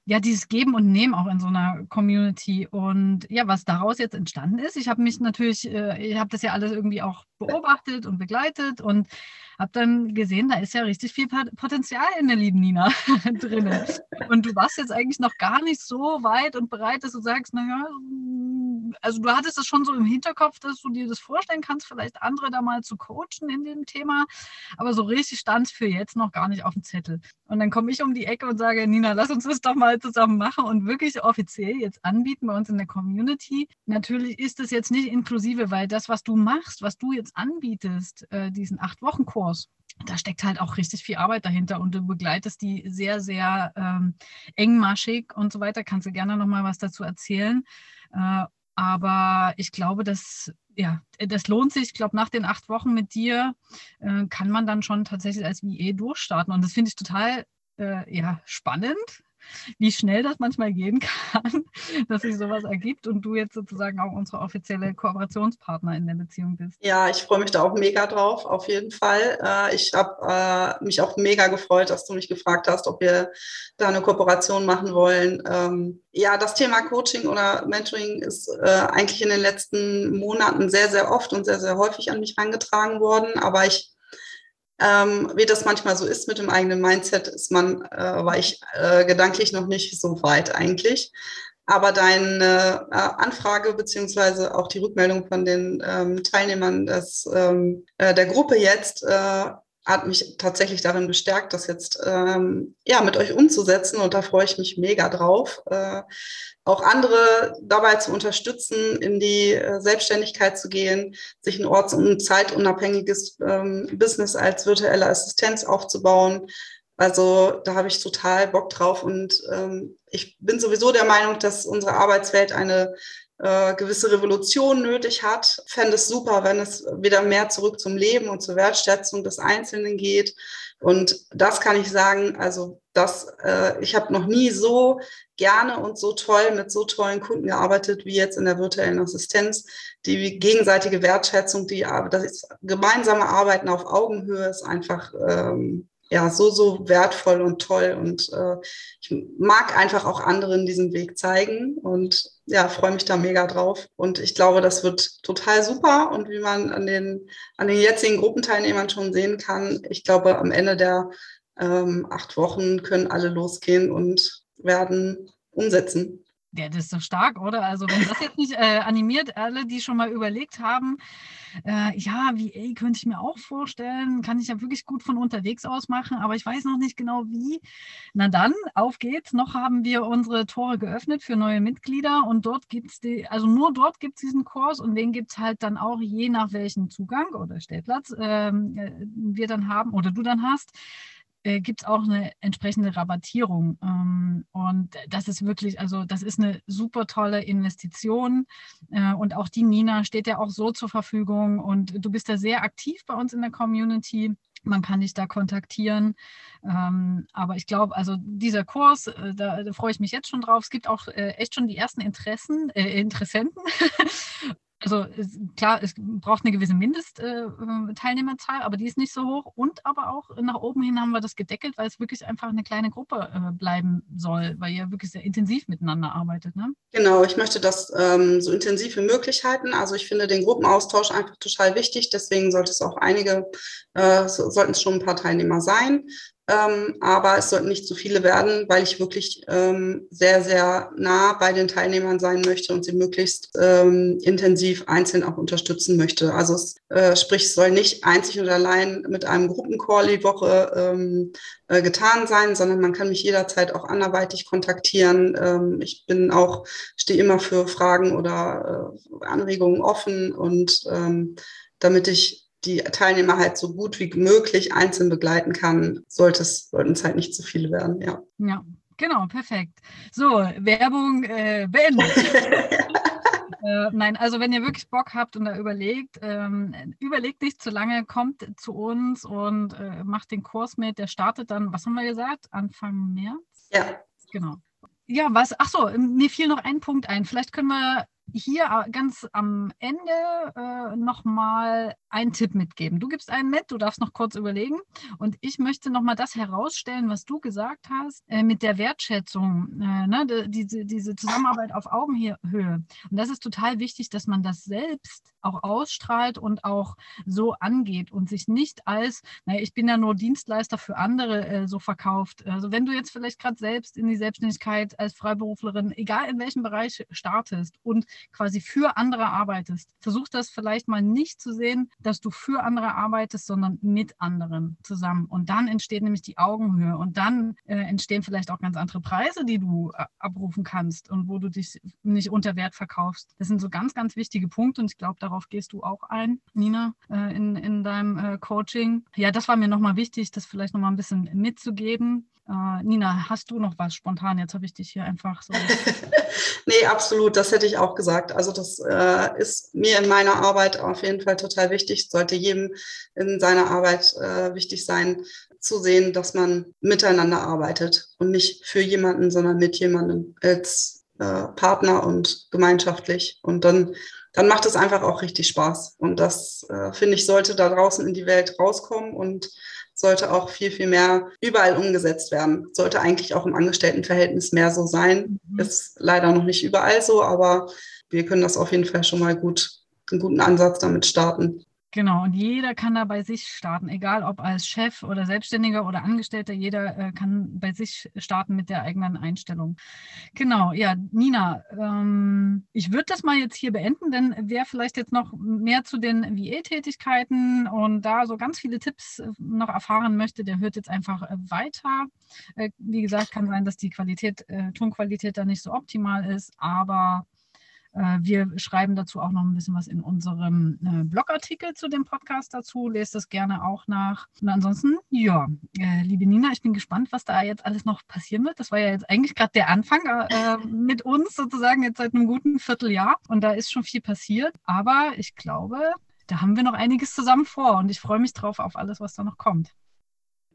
[SPEAKER 2] ja, dieses Geben und Nehmen auch in so einer Community. Und ja, was daraus jetzt entstanden ist, ich habe mich natürlich, äh, ich habe das ja alles irgendwie auch beobachtet und begleitet und habe dann gesehen, da ist ja richtig viel Potenzial in der lieben Nina drin. Und du warst jetzt eigentlich noch gar nicht so weit und bereit, dass du sagst, naja, also du hattest es schon so im Hinterkopf, dass du dir das vorstellen kannst, vielleicht andere da mal zu coachen in dem Thema, aber so richtig stand es für jetzt noch gar nicht auf dem Zettel. Und dann komme ich um die Ecke und sage, Nina, lass uns das doch mal zusammen machen und wirklich offiziell jetzt anbieten bei uns in der Community. Natürlich ist es jetzt nicht inklusive, weil das, was du machst, was du jetzt anbietest, äh, diesen Acht-Wochen-Kurs, da steckt halt auch richtig viel Arbeit dahinter und du begleitest die sehr, sehr ähm, engmaschig und so weiter. Kannst du gerne noch mal was dazu erzählen? Äh, aber ich glaube, dass ja, das lohnt sich. Ich glaube, nach den acht Wochen mit dir äh, kann man dann schon tatsächlich als VE durchstarten. Und das finde ich total äh, ja, spannend, wie schnell das manchmal gehen kann, dass sich sowas ergibt und du jetzt sozusagen auch unsere offizielle Kooperationspartner in der Beziehung bist.
[SPEAKER 3] Ja, ich freue mich da auch mega drauf, auf jeden Fall. Äh, ich habe äh, mich auch mega gefreut, dass du mich gefragt hast, ob wir da eine Kooperation machen wollen. Ähm, ja, das Thema Coaching oder Mentoring ist äh, eigentlich in den letzten Monaten sehr, sehr oft und sehr, sehr häufig an mich herangetragen worden, aber ich ähm, wie das manchmal so ist mit dem eigenen Mindset, ist man, äh, war ich äh, gedanklich noch nicht so weit eigentlich. Aber deine äh, Anfrage beziehungsweise auch die Rückmeldung von den ähm, Teilnehmern des, ähm, äh, der Gruppe jetzt äh, hat mich tatsächlich darin bestärkt, das jetzt ähm, ja mit euch umzusetzen und da freue ich mich mega drauf. Äh, auch andere dabei zu unterstützen, in die äh, Selbstständigkeit zu gehen, sich ein orts- und zeitunabhängiges ähm, Business als virtuelle Assistenz aufzubauen. Also da habe ich total Bock drauf und ähm, ich bin sowieso der Meinung, dass unsere Arbeitswelt eine äh, gewisse Revolution nötig hat. Fände es super, wenn es wieder mehr zurück zum Leben und zur Wertschätzung des Einzelnen geht. Und das kann ich sagen, also das, äh, ich habe noch nie so gerne und so toll mit so tollen Kunden gearbeitet wie jetzt in der virtuellen Assistenz. Die gegenseitige Wertschätzung, die das gemeinsame Arbeiten auf Augenhöhe ist einfach ähm, ja, so, so wertvoll und toll. Und äh, ich mag einfach auch anderen diesen Weg zeigen und ja, freue mich da mega drauf. Und ich glaube, das wird total super. Und wie man an den, an den jetzigen Gruppenteilnehmern schon sehen kann, ich glaube, am Ende der ähm, acht Wochen können alle losgehen und werden umsetzen.
[SPEAKER 2] Ja, das ist so stark, oder? Also wenn das jetzt nicht äh, animiert, alle, die schon mal überlegt haben, äh, ja, VA könnte ich mir auch vorstellen, kann ich ja wirklich gut von unterwegs aus machen, aber ich weiß noch nicht genau wie. Na dann, auf geht's. Noch haben wir unsere Tore geöffnet für neue Mitglieder und dort gibt es die, also nur dort gibt es diesen Kurs und den gibt es halt dann auch je nach welchem Zugang oder Stellplatz ähm, äh, wir dann haben oder du dann hast äh, gibt es auch eine entsprechende Rabattierung. Ähm, und das ist wirklich, also das ist eine super tolle Investition. Äh, und auch die Nina steht ja auch so zur Verfügung. Und du bist da sehr aktiv bei uns in der Community. Man kann dich da kontaktieren. Ähm, aber ich glaube, also dieser Kurs, äh, da, da, freue ich mich jetzt schon drauf. Es gibt auch äh, echt schon die ersten Interessen, äh, Interessenten. also klar, es braucht eine gewisse Mindestteilnehmerzahl, äh, aber die ist nicht so hoch. Und aber auch nach oben hin haben wir das gedeckelt, weil es wirklich einfach eine kleine Gruppe äh, bleiben soll, weil ihr wirklich sehr intensiv miteinander arbeitet. Ne?
[SPEAKER 3] Genau, ich möchte das ähm, so intensiv wie möglich halten. Also ich finde den Gruppenaustausch einfach total wichtig. Deswegen sollte es auch einige, äh, sollten es schon ein paar Teilnehmer sein. Ähm, aber es sollten nicht zu viele werden, weil ich wirklich ähm, sehr, sehr nah bei den Teilnehmern sein möchte und sie möglichst ähm, intensiv einzeln auch unterstützen möchte. Also es, äh, sprich, es soll nicht einzig und allein mit einem Gruppencall die Woche ähm, äh, getan sein, sondern man kann mich jederzeit auch anderweitig kontaktieren. Ähm, ich bin auch, stehe immer für Fragen oder äh, Anregungen offen und ähm, damit ich die Teilnehmer halt so gut wie möglich einzeln begleiten kann, sollte es, sollten es halt nicht zu viele werden, ja.
[SPEAKER 2] Ja, genau, perfekt. So, Werbung äh, beendet. äh, nein, also wenn ihr wirklich Bock habt und da überlegt, ähm, überlegt nicht zu lange, kommt zu uns und äh, macht den Kurs mit. Der startet dann, was haben wir gesagt, Anfang März?
[SPEAKER 3] Ja.
[SPEAKER 2] Genau. Ja, was, ach so, mir fiel noch ein Punkt ein. Vielleicht können wir hier äh, ganz am Ende äh, nochmal einen Tipp mitgeben. Du gibst einen mit, du darfst noch kurz überlegen. Und ich möchte nochmal das herausstellen, was du gesagt hast, äh, mit der Wertschätzung, äh, ne, diese, diese Zusammenarbeit auf Augenhöhe. Und das ist total wichtig, dass man das selbst auch ausstrahlt und auch so angeht und sich nicht als, naja, ich bin ja nur Dienstleister für andere äh, so verkauft. Also wenn du jetzt vielleicht gerade selbst in die Selbstständigkeit als Freiberuflerin, egal in welchem Bereich startest und quasi für andere arbeitest, versuch das vielleicht mal nicht zu sehen, dass du für andere arbeitest, sondern mit anderen zusammen. Und dann entsteht nämlich die Augenhöhe und dann äh, entstehen vielleicht auch ganz andere Preise, die du äh, abrufen kannst und wo du dich nicht unter Wert verkaufst. Das sind so ganz, ganz wichtige Punkte und ich glaube, darauf gehst du auch ein, Nina, äh, in, in deinem äh, Coaching. Ja, das war mir nochmal wichtig, das vielleicht nochmal ein bisschen mitzugeben. Uh, Nina, hast du noch was spontan? Jetzt habe ich dich hier einfach so.
[SPEAKER 3] nee, absolut, das hätte ich auch gesagt. Also das äh, ist mir in meiner Arbeit auf jeden Fall total wichtig. Sollte jedem in seiner Arbeit äh, wichtig sein, zu sehen, dass man miteinander arbeitet und nicht für jemanden, sondern mit jemandem als äh, Partner und gemeinschaftlich. Und dann, dann macht es einfach auch richtig Spaß. Und das, äh, finde ich, sollte da draußen in die Welt rauskommen und sollte auch viel, viel mehr überall umgesetzt werden. Sollte eigentlich auch im Angestelltenverhältnis mehr so sein. Mhm. Ist leider noch nicht überall so, aber wir können das auf jeden Fall schon mal gut, einen guten Ansatz damit starten.
[SPEAKER 2] Genau, und jeder kann da bei sich starten, egal ob als Chef oder Selbstständiger oder Angestellter, jeder äh, kann bei sich starten mit der eigenen Einstellung. Genau, ja, Nina, ähm, ich würde das mal jetzt hier beenden, denn wer vielleicht jetzt noch mehr zu den VA-Tätigkeiten und da so ganz viele Tipps äh, noch erfahren möchte, der hört jetzt einfach äh, weiter. Äh, wie gesagt, kann sein, dass die Qualität, äh, Tonqualität da nicht so optimal ist, aber wir schreiben dazu auch noch ein bisschen was in unserem äh, Blogartikel zu dem Podcast dazu. Lest das gerne auch nach. Und ansonsten, ja, äh, liebe Nina, ich bin gespannt, was da jetzt alles noch passieren wird. Das war ja jetzt eigentlich gerade der Anfang äh, mit uns sozusagen jetzt seit einem guten Vierteljahr. Und da ist schon viel passiert. Aber ich glaube, da haben wir noch einiges zusammen vor. Und ich freue mich drauf auf alles, was da noch kommt.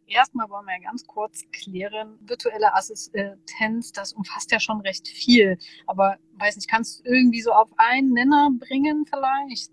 [SPEAKER 2] Erstmal wollen wir ganz kurz klären, virtuelle Assistenz, das umfasst ja schon recht viel. Aber weiß nicht, kannst du irgendwie so auf einen Nenner bringen vielleicht?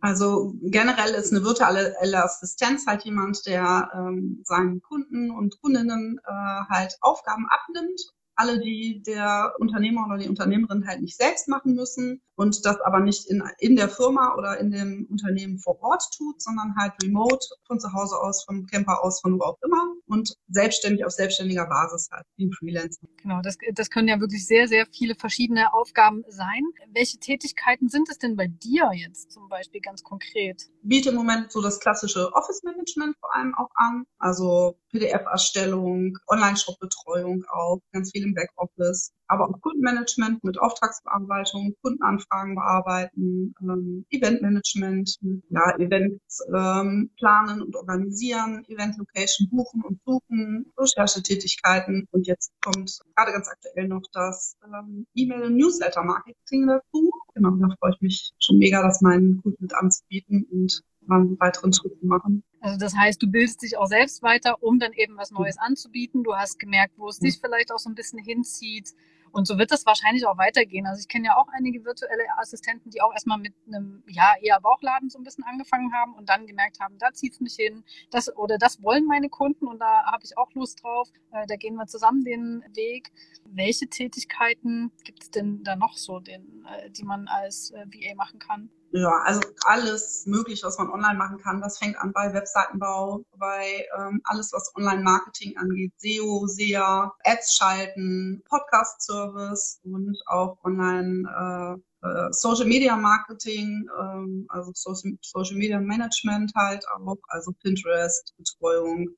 [SPEAKER 3] Also generell ist eine virtuelle Assistenz halt jemand, der ähm, seinen Kunden und Kundinnen äh, halt Aufgaben abnimmt alle, die der Unternehmer oder die Unternehmerin halt nicht selbst machen müssen und das aber nicht in, in der Firma oder in dem Unternehmen vor Ort tut, sondern halt remote von zu Hause aus, vom Camper aus, von wo auch immer und selbstständig auf selbstständiger Basis halt, wie ein Freelancer.
[SPEAKER 2] Genau, das, das können ja wirklich sehr, sehr viele verschiedene Aufgaben sein. Welche Tätigkeiten sind es denn bei dir jetzt zum Beispiel ganz konkret?
[SPEAKER 3] Biete im Moment so das klassische Office-Management vor allem auch an, also PDF-Erstellung, Online-Shop-Betreuung auch, ganz viel im Backoffice, aber auch Kundenmanagement mit Auftragsbearbeitung, Kundenanfragen bearbeiten, ähm, Eventmanagement, ja, Events ähm, planen und organisieren, Event-Location buchen und suchen, Recherchetätigkeiten und jetzt kommt gerade ganz aktuell noch das ähm, E-Mail- und Newsletter-Marketing dazu. Genau, da freue ich mich schon mega, das meinen Kunden mit anzubieten und einen weiteren Schritt zu machen.
[SPEAKER 2] Also das heißt, du bildest dich auch selbst weiter, um dann eben was Neues anzubieten. Du hast gemerkt, wo es dich vielleicht auch so ein bisschen hinzieht. Und so wird das wahrscheinlich auch weitergehen. Also ich kenne ja auch einige virtuelle Assistenten, die auch erstmal mit einem ja eher Bauchladen so ein bisschen angefangen haben und dann gemerkt haben, da zieht es mich hin, das oder das wollen meine Kunden und da habe ich auch Lust drauf. Äh, da gehen wir zusammen den Weg. Welche Tätigkeiten gibt es denn da noch so, den, äh, die man als äh, VA machen kann?
[SPEAKER 3] Ja, also alles mögliche, was man online machen kann. Das fängt an bei Webseitenbau, bei ähm, alles, was Online-Marketing angeht, SEO, SEA, Ads schalten, Podcast-Service und auch Online- äh, äh, Social Media Marketing, ähm, also Social, Media Management halt auch, also Pinterest, Betreuung,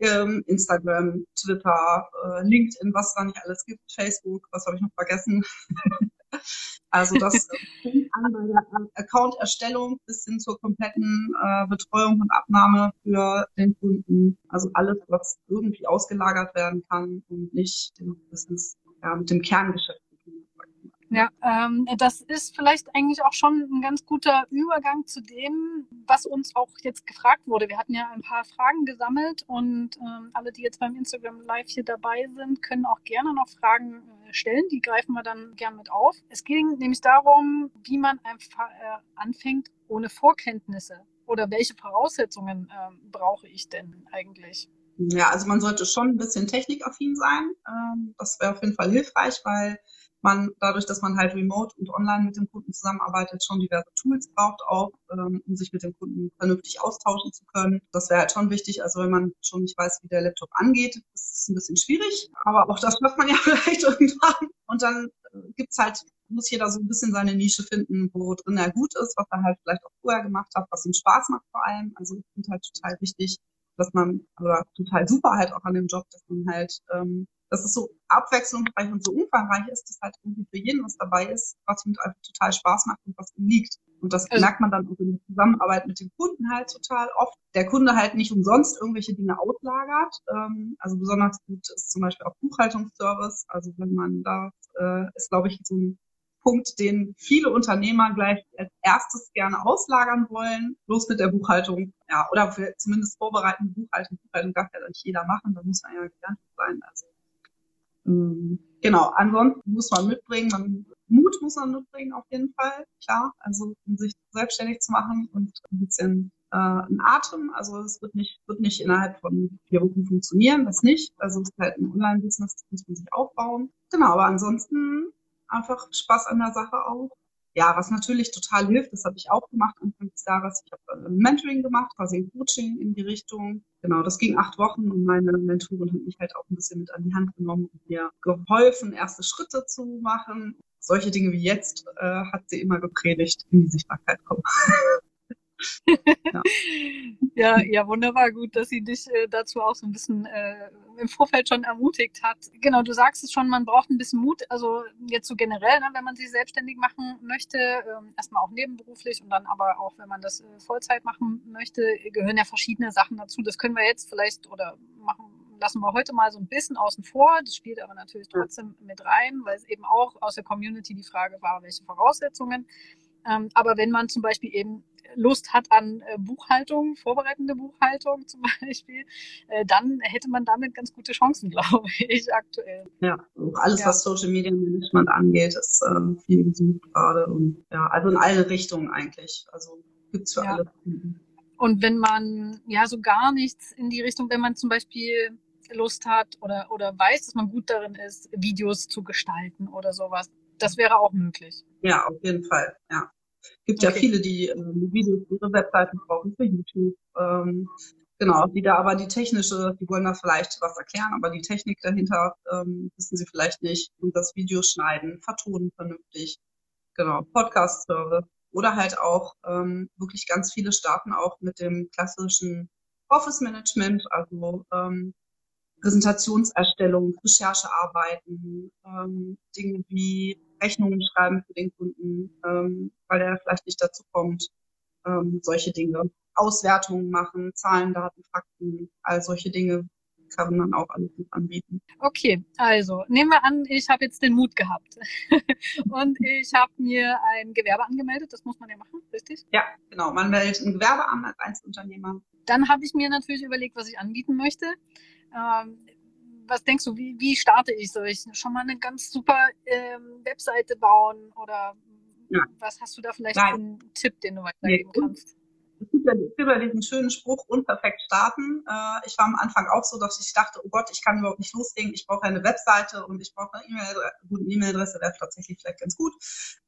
[SPEAKER 3] ähm, Instagram, Twitter, äh, LinkedIn, was da nicht alles gibt, Facebook, was habe ich noch vergessen? Also das fängt an bei der Account-Erstellung bis hin zur kompletten äh, Betreuung und Abnahme für den Kunden. Also alles, was irgendwie ausgelagert werden kann und nicht im Business, ja, mit dem Kerngeschäft
[SPEAKER 2] ja, ähm, das ist vielleicht eigentlich auch schon ein ganz guter Übergang zu dem, was uns auch jetzt gefragt wurde. Wir hatten ja ein paar Fragen gesammelt und ähm, alle, die jetzt beim Instagram Live hier dabei sind, können auch gerne noch Fragen äh, stellen. Die greifen wir dann gern mit auf. Es ging nämlich darum, wie man einfach äh, anfängt ohne Vorkenntnisse oder welche Voraussetzungen äh, brauche ich denn eigentlich?
[SPEAKER 3] Ja, also man sollte schon ein bisschen technikaffin sein. Ähm, das wäre auf jeden Fall hilfreich, weil man dadurch, dass man halt remote und online mit dem Kunden zusammenarbeitet, schon diverse Tools braucht auch, ähm, um sich mit dem Kunden vernünftig austauschen zu können. Das wäre halt schon wichtig. Also wenn man schon nicht weiß, wie der Laptop angeht, ist es ein bisschen schwierig. Aber auch das schafft man ja vielleicht irgendwann. Und dann äh, gibt's halt muss jeder so ein bisschen seine Nische finden, wo drin er gut ist, was er halt vielleicht auch vorher gemacht hat, was ihm Spaß macht vor allem. Also ich finde halt total wichtig, dass man, oder total super halt auch an dem Job, dass man halt ähm, dass es so abwechslungsreich und so umfangreich ist, dass halt irgendwie für jeden was dabei ist, was ihm einfach total Spaß macht und was ihm liegt. Und das also, merkt man dann auch in der Zusammenarbeit mit dem Kunden halt total oft. Der Kunde halt nicht umsonst irgendwelche Dinge auslagert. Ähm, also besonders gut ist zum Beispiel auch Buchhaltungsservice. Also wenn man da äh, ist, glaube ich, so ein Punkt, den viele Unternehmer gleich als erstes gerne auslagern wollen, bloß mit der Buchhaltung, ja, oder zumindest vorbereitende Buchhaltung. Buchhaltung darf ja nicht jeder machen, da muss man ja gelernt sein. Also genau, ansonsten muss man mitbringen, man, Mut muss man mitbringen auf jeden Fall, klar. Also um sich selbstständig zu machen und ein bisschen äh, ein Atem. Also es wird nicht, wird nicht innerhalb von vier Wochen funktionieren, das nicht. Also es ist halt ein Online-Business, das muss man sich aufbauen. Genau, aber ansonsten einfach Spaß an der Sache auch ja, was natürlich total hilft, das habe ich auch gemacht Anfang des Jahres. Ich habe ein Mentoring gemacht, quasi ein Coaching in die Richtung. Genau, das ging acht Wochen und meine Mentorin hat mich halt auch ein bisschen mit an die Hand genommen und mir geholfen, erste Schritte zu machen. Solche Dinge wie jetzt äh, hat sie immer gepredigt, in die Sichtbarkeit kommen.
[SPEAKER 2] ja. ja. ja, wunderbar. Gut, dass sie dich äh, dazu auch so ein bisschen äh, im Vorfeld schon ermutigt hat. Genau, du sagst es schon, man braucht ein bisschen Mut. Also jetzt so generell, ne, wenn man sich selbstständig machen möchte, ähm, erstmal auch nebenberuflich und dann aber auch, wenn man das äh, Vollzeit machen möchte, gehören ja verschiedene Sachen dazu. Das können wir jetzt vielleicht oder machen lassen wir heute mal so ein bisschen außen vor. Das spielt aber natürlich trotzdem mit rein, weil es eben auch aus der Community die Frage war, welche Voraussetzungen. Ähm, aber wenn man zum Beispiel eben Lust hat an äh, Buchhaltung, vorbereitende Buchhaltung zum Beispiel, äh, dann hätte man damit ganz gute Chancen, glaube ich, aktuell.
[SPEAKER 3] Ja, alles, ja. was Social Media Management angeht, ist äh, viel gesucht gerade und ja, also in alle Richtungen eigentlich. Also gibt's für ja. alle.
[SPEAKER 2] Und wenn man ja so gar nichts in die Richtung, wenn man zum Beispiel Lust hat oder, oder weiß, dass man gut darin ist, Videos zu gestalten oder sowas, das wäre auch möglich.
[SPEAKER 3] Ja, auf jeden Fall, ja gibt okay. ja viele, die ähm, Videos für ihre Webseiten brauchen, für YouTube. Ähm, genau, die da aber die technische, die wollen da vielleicht was erklären, aber die Technik dahinter ähm, wissen sie vielleicht nicht. Und das Video schneiden, vertonen vernünftig. Genau, Podcast-Service. Oder halt auch ähm, wirklich ganz viele starten auch mit dem klassischen Office-Management, also ähm, Präsentationserstellung, Recherchearbeiten, ähm, Dinge wie Rechnungen schreiben für den Kunden, ähm, weil er vielleicht nicht dazu kommt, ähm, solche Dinge. Auswertungen machen, Zahlen, Daten, Fakten, all solche Dinge kann man auch anbieten.
[SPEAKER 2] Okay, also nehmen wir an, ich habe jetzt den Mut gehabt und ich habe mir ein Gewerbe angemeldet. Das muss man ja machen, richtig?
[SPEAKER 3] Ja, genau. Man meldet ein Gewerbe an als Einzelunternehmer.
[SPEAKER 2] Dann habe ich mir natürlich überlegt, was ich anbieten möchte. Ähm, was denkst du, wie, wie starte ich? Soll ich schon mal eine ganz super ähm, Webseite bauen oder ja. was hast du da vielleicht Nein. für einen Tipp, den du weitergeben nee, kannst?
[SPEAKER 3] es gibt ja, diesen schönen Spruch, unperfekt starten. Äh, ich war am Anfang auch so, dass ich dachte, oh Gott, ich kann überhaupt nicht loslegen, ich brauche eine Webseite und ich brauche eine E-Mail, gute E-Mail-Adresse wäre tatsächlich vielleicht ganz gut.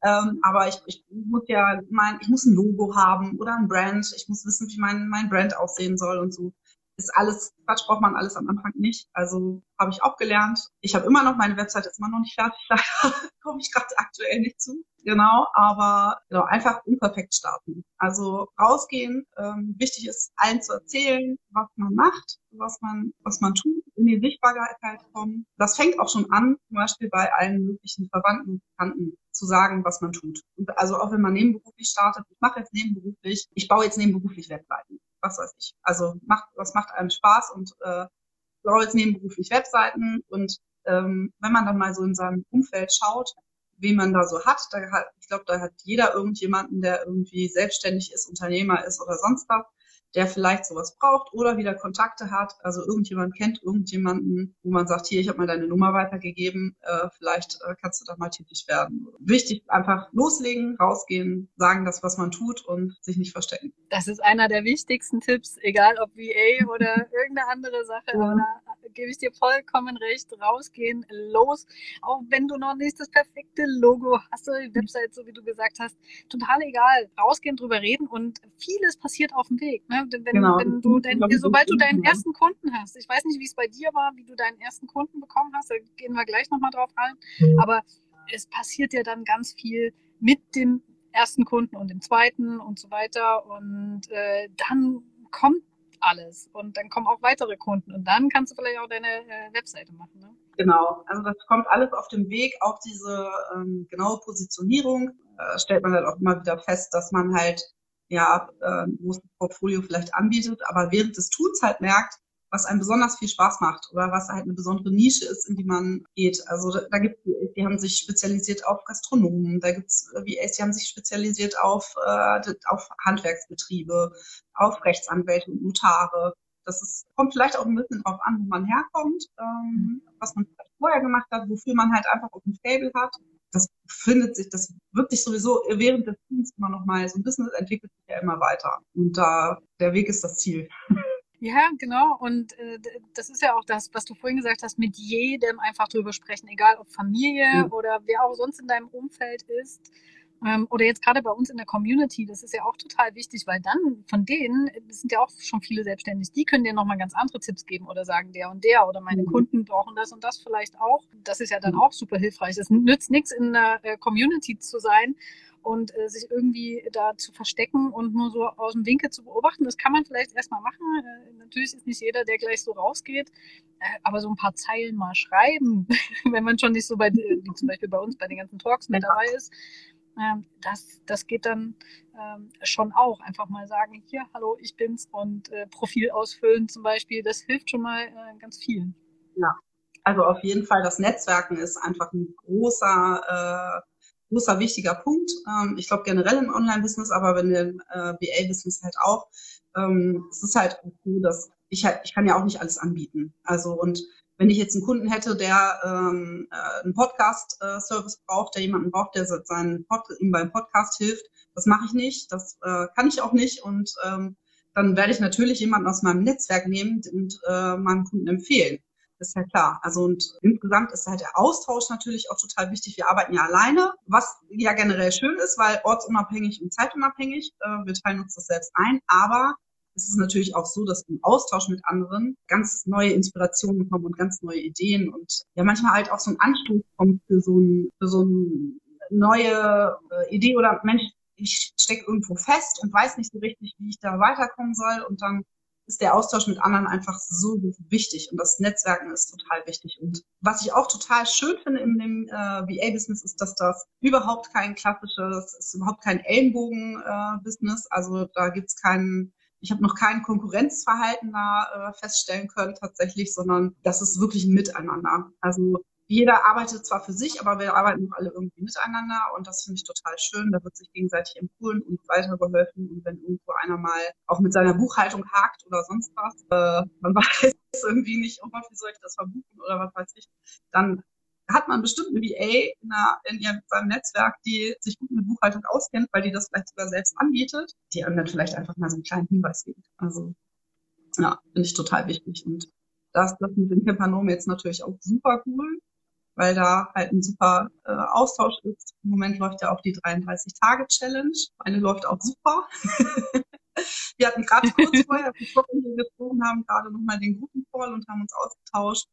[SPEAKER 3] Ähm, aber ich, ich muss ja mein, ich muss ein Logo haben oder ein Brand, ich muss wissen, wie mein, mein Brand aussehen soll und so ist alles Quatsch, braucht man alles am Anfang nicht. Also habe ich auch gelernt. Ich habe immer noch, meine Website ist immer noch nicht fertig, leider komme ich gerade aktuell nicht zu. Genau, aber genau, einfach unperfekt starten. Also rausgehen. Ähm, wichtig ist, allen zu erzählen, was man macht, was man, was man tut, in die Sichtbarkeit kommen. Das fängt auch schon an, zum Beispiel bei allen möglichen Verwandten und Bekannten zu sagen, was man tut. Und also auch wenn man nebenberuflich startet, ich mache jetzt nebenberuflich, ich baue jetzt nebenberuflich Webseiten was weiß ich. Also macht, was macht einem Spaß und äh, baue jetzt nebenberuflich Webseiten und ähm, wenn man dann mal so in seinem Umfeld schaut, wen man da so hat, da hat ich glaube, da hat jeder irgendjemanden, der irgendwie selbstständig ist, Unternehmer ist oder sonst was der vielleicht sowas braucht oder wieder Kontakte hat. Also irgendjemand kennt irgendjemanden, wo man sagt, hier, ich habe mal deine Nummer weitergegeben, äh, vielleicht äh, kannst du da mal tätig werden. Wichtig, einfach loslegen, rausgehen, sagen das, was man tut und sich nicht verstecken.
[SPEAKER 2] Das ist einer der wichtigsten Tipps, egal ob VA oder irgendeine andere Sache. Ja. Da gebe ich dir vollkommen recht. Rausgehen, los. Auch wenn du noch nicht das perfekte Logo hast oder die Website, so wie du gesagt hast, total egal. Rausgehen, drüber reden und vieles passiert auf dem Weg. Ne? Wenn, genau. wenn du dein, sobald du deinen ersten Kunden hast, ich weiß nicht, wie es bei dir war, wie du deinen ersten Kunden bekommen hast, da gehen wir gleich nochmal drauf ein, mhm. aber es passiert ja dann ganz viel mit dem ersten Kunden und dem zweiten und so weiter und äh, dann kommt alles und dann kommen auch weitere Kunden und dann kannst du vielleicht auch deine äh, Webseite machen. Ne?
[SPEAKER 3] Genau, also das kommt alles auf dem Weg, auch diese ähm, genaue Positionierung äh, stellt man dann auch immer wieder fest, dass man halt ja, äh, großes Portfolio vielleicht anbietet, aber während des Tuns halt merkt, was einem besonders viel Spaß macht oder was halt eine besondere Nische ist, in die man geht. Also da, da gibt es, die haben sich spezialisiert auf Gastronomen, da gibt es VAs, die haben sich spezialisiert auf, äh, auf Handwerksbetriebe, auf Rechtsanwälte und Notare. Das ist, kommt vielleicht auch ein bisschen drauf an, wo man herkommt, ähm, was man vorher gemacht hat, wofür man halt einfach auch ein Fable hat das findet sich, das wirklich sowieso während des Teams immer noch mal, so ein Business entwickelt sich ja immer weiter. Und da, der Weg ist das Ziel.
[SPEAKER 2] Ja, genau. Und äh, das ist ja auch das, was du vorhin gesagt hast, mit jedem einfach drüber sprechen, egal ob Familie mhm. oder wer auch sonst in deinem Umfeld ist. Ähm, oder jetzt gerade bei uns in der Community, das ist ja auch total wichtig, weil dann von denen, das sind ja auch schon viele selbstständig, die können dir nochmal ganz andere Tipps geben oder sagen, der und der oder meine mhm. Kunden brauchen das und das vielleicht auch. Das ist ja dann mhm. auch super hilfreich. Es nützt nichts, in der äh, Community zu sein und äh, sich irgendwie da zu verstecken und nur so aus dem Winkel zu beobachten. Das kann man vielleicht erstmal machen. Äh, natürlich ist nicht jeder, der gleich so rausgeht, äh, aber so ein paar Zeilen mal schreiben, wenn man schon nicht so bei, wie zum Beispiel bei uns bei den ganzen Talks mit dabei ist, ähm, das, das geht dann ähm, schon auch. Einfach mal sagen, hier, hallo, ich bin's und äh, Profil ausfüllen zum Beispiel, das hilft schon mal äh, ganz vielen.
[SPEAKER 3] Ja, also auf jeden Fall das Netzwerken ist einfach ein großer, äh, großer wichtiger Punkt. Ähm, ich glaube generell im Online-Business, aber wenn im äh, BA-Business halt auch. Ähm, es ist halt so, dass ich halt, ich kann ja auch nicht alles anbieten. Also und wenn ich jetzt einen Kunden hätte, der ähm, äh, einen Podcast-Service braucht, der jemanden braucht, der seinen Pod ihm beim Podcast hilft, das mache ich nicht, das äh, kann ich auch nicht und ähm, dann werde ich natürlich jemanden aus meinem Netzwerk nehmen und äh, meinem Kunden empfehlen. Ist ja klar. Also und insgesamt ist halt der Austausch natürlich auch total wichtig. Wir arbeiten ja alleine, was ja generell schön ist, weil ortsunabhängig und zeitunabhängig. Äh, wir teilen uns das selbst ein, aber ist es natürlich auch so, dass im Austausch mit anderen ganz neue Inspirationen kommen und ganz neue Ideen und ja manchmal halt auch so ein Anstoß kommt für so, ein, für so eine neue äh, Idee oder Mensch, ich stecke irgendwo fest und weiß nicht so richtig, wie ich da weiterkommen soll und dann ist der Austausch mit anderen einfach so wichtig und das Netzwerken ist total wichtig. Und was ich auch total schön finde in dem äh, VA-Business ist, dass das überhaupt kein klassisches, ist überhaupt kein Ellenbogen-Business. Äh, also da gibt's keinen ich habe noch kein Konkurrenzverhalten da äh, feststellen können tatsächlich, sondern das ist wirklich ein Miteinander. Also jeder arbeitet zwar für sich, aber wir arbeiten alle irgendwie miteinander und das finde ich total schön. Da wird sich gegenseitig empfohlen und weitergeholfen. Und wenn irgendwo einer mal auch mit seiner Buchhaltung hakt oder sonst was, äh, man weiß irgendwie nicht, oh Gott, wie soll ich das verbuchen oder was weiß ich, dann hat man bestimmt eine VA in, einer, in ihrem, seinem Netzwerk, die sich gut mit Buchhaltung auskennt, weil die das vielleicht sogar selbst anbietet, die einem dann vielleicht einfach mal so einen kleinen Hinweis gibt. Also ja, finde ich total wichtig. Und das, das mit dem Campernom jetzt natürlich auch super cool, weil da halt ein super äh, Austausch ist. Im Moment läuft ja auch die 33-Tage-Challenge. Meine läuft auch super. Wir hatten gerade kurz vorher, bevor wir hier gesprochen haben, gerade nochmal den Gruppencall und haben uns ausgetauscht.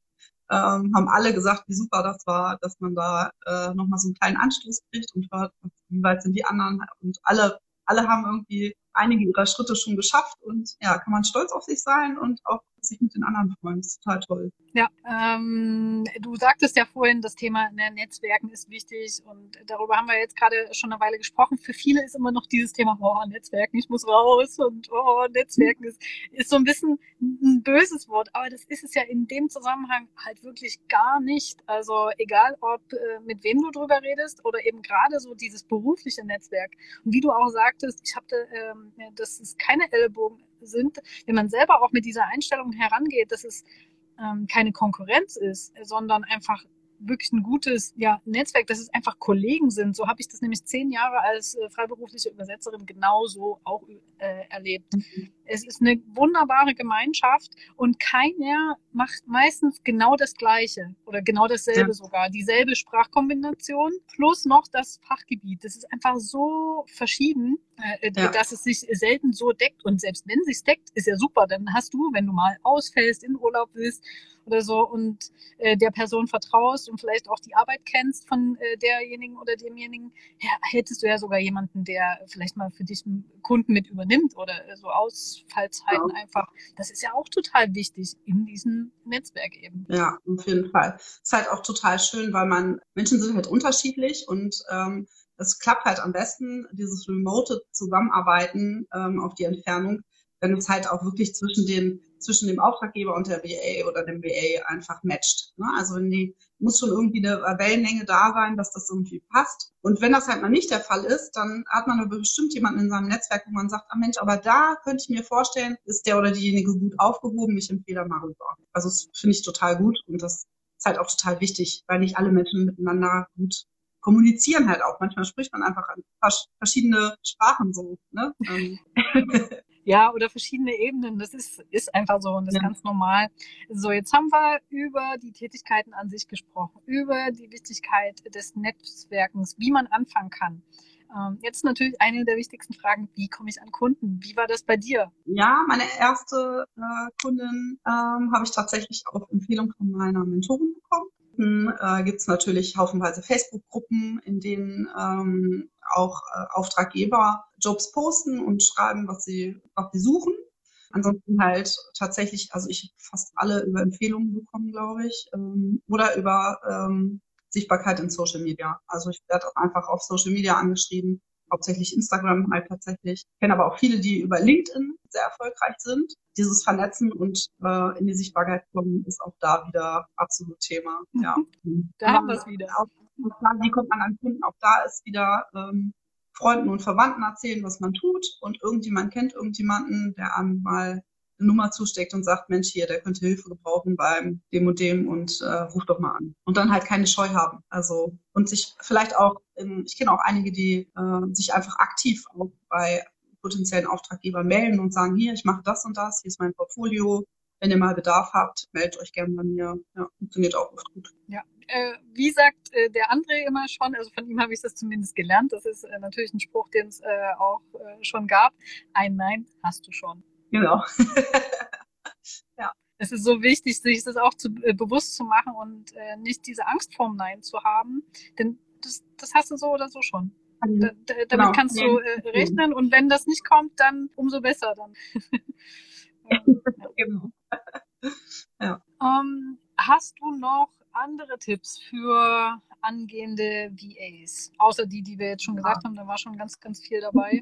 [SPEAKER 3] Ähm, haben alle gesagt, wie super das war, dass man da äh, nochmal so einen kleinen Anstoß kriegt und hört, wie weit sind die anderen. Und alle, alle haben irgendwie einige ihrer Schritte schon geschafft und ja, kann man stolz auf sich sein und auch sich mit den anderen freuen. Das ist total toll.
[SPEAKER 2] Ja, ähm, du sagtest ja vorhin, das Thema ne, Netzwerken ist wichtig und darüber haben wir jetzt gerade schon eine Weile gesprochen. Für viele ist immer noch dieses Thema, oh, Netzwerken, ich muss raus und oh, Netzwerken ist, ist so ein bisschen ein böses Wort, aber das ist es ja in dem Zusammenhang halt wirklich gar nicht. Also egal, ob äh, mit wem du drüber redest oder eben gerade so dieses berufliche Netzwerk. Und wie du auch sagtest, ich habe, ähm, das ist keine Ellbogen sind, wenn man selber auch mit dieser Einstellung herangeht, dass es ähm, keine Konkurrenz ist, sondern einfach wirklich ein gutes ja, Netzwerk, dass es einfach Kollegen sind. So habe ich das nämlich zehn Jahre als äh, freiberufliche Übersetzerin genauso auch äh, erlebt. Mhm. Es ist eine wunderbare Gemeinschaft und keiner macht meistens genau das Gleiche oder genau dasselbe ja. sogar. Dieselbe Sprachkombination plus noch das Fachgebiet. Das ist einfach so verschieden, äh, äh, ja. dass es sich selten so deckt. Und selbst wenn es sich deckt, ist ja super. Dann hast du, wenn du mal ausfällst, in Urlaub willst oder so und äh, der Person vertraust und vielleicht auch die Arbeit kennst von äh, derjenigen oder demjenigen, ja, hättest du ja sogar jemanden, der vielleicht mal für dich einen Kunden mit übernimmt oder so Ausfallzeiten ja. einfach. Das ist ja auch total wichtig in diesem Netzwerk eben.
[SPEAKER 3] Ja, auf jeden Fall. Ist halt auch total schön, weil man, Menschen sind halt unterschiedlich und ähm, es klappt halt am besten, dieses remote Zusammenarbeiten ähm, auf die Entfernung, wenn es halt auch wirklich zwischen den zwischen dem Auftraggeber und der BA oder dem BA einfach matcht. Ne? Also wenn die muss schon irgendwie eine Wellenlänge da sein, dass das irgendwie passt. Und wenn das halt mal nicht der Fall ist, dann hat man aber bestimmt jemanden in seinem Netzwerk, wo man sagt, ah Mensch, aber da könnte ich mir vorstellen, ist der oder diejenige gut aufgehoben, ich empfehle mal rüber. Also das finde ich total gut und das ist halt auch total wichtig, weil nicht alle Menschen miteinander gut kommunizieren halt auch. Manchmal spricht man einfach verschiedene Sprachen so. Ne?
[SPEAKER 2] Ja, oder verschiedene Ebenen. Das ist, ist einfach so und das ja. ist ganz normal. So, jetzt haben wir über die Tätigkeiten an sich gesprochen, über die Wichtigkeit des Netzwerkens, wie man anfangen kann. Ähm, jetzt natürlich eine der wichtigsten Fragen, wie komme ich an Kunden? Wie war das bei dir?
[SPEAKER 3] Ja, meine erste äh, Kundin ähm, habe ich tatsächlich auf Empfehlung von meiner Mentorin bekommen. Äh, gibt es natürlich haufenweise Facebook-Gruppen, in denen ähm, auch äh, Auftraggeber Jobs posten und schreiben, was sie, was sie suchen. Ansonsten halt tatsächlich, also ich habe fast alle über Empfehlungen bekommen, glaube ich, ähm, oder über ähm, Sichtbarkeit in Social Media. Also ich werde auch einfach auf Social Media angeschrieben, hauptsächlich Instagram halt tatsächlich. Ich kenne aber auch viele, die über LinkedIn sehr erfolgreich sind. Dieses Vernetzen und äh, in die Sichtbarkeit kommen ist auch da wieder absolut Thema. Ja.
[SPEAKER 2] Da haben wir es wieder. Auch,
[SPEAKER 3] wie kommt man an Kunden? Auch da ist wieder ähm, Freunden und Verwandten erzählen, was man tut und irgendjemand kennt irgendjemanden, der einem mal eine Nummer zusteckt und sagt, Mensch, hier, der könnte Hilfe gebrauchen beim dem und dem und äh, ruf doch mal an. Und dann halt keine Scheu haben. Also und sich vielleicht auch, ähm, ich kenne auch einige, die äh, sich einfach aktiv auch bei potenziellen Auftraggebern melden und sagen, hier, ich mache das und das, hier ist mein Portfolio. Wenn ihr mal Bedarf habt, meldet euch gerne bei mir. Ja, funktioniert auch oft gut.
[SPEAKER 2] Ja, äh, wie sagt äh, der André immer schon, also von ihm habe ich das zumindest gelernt, das ist äh, natürlich ein Spruch, den es auch schon gab, ein Nein hast du schon.
[SPEAKER 3] Genau.
[SPEAKER 2] ja. Es ist so wichtig, sich das auch zu, äh, bewusst zu machen und nicht diese Angst vorm Nein zu haben, denn das, das hast du so oder so schon. Mhm. Da, da, damit genau. kannst du rechnen und wenn das nicht kommt, dann umso besser dann. ja. Genau. ja. Ähm, hast du noch andere Tipps für angehende VAs? Außer die, die wir jetzt schon gesagt ja. haben, da war schon ganz, ganz viel dabei.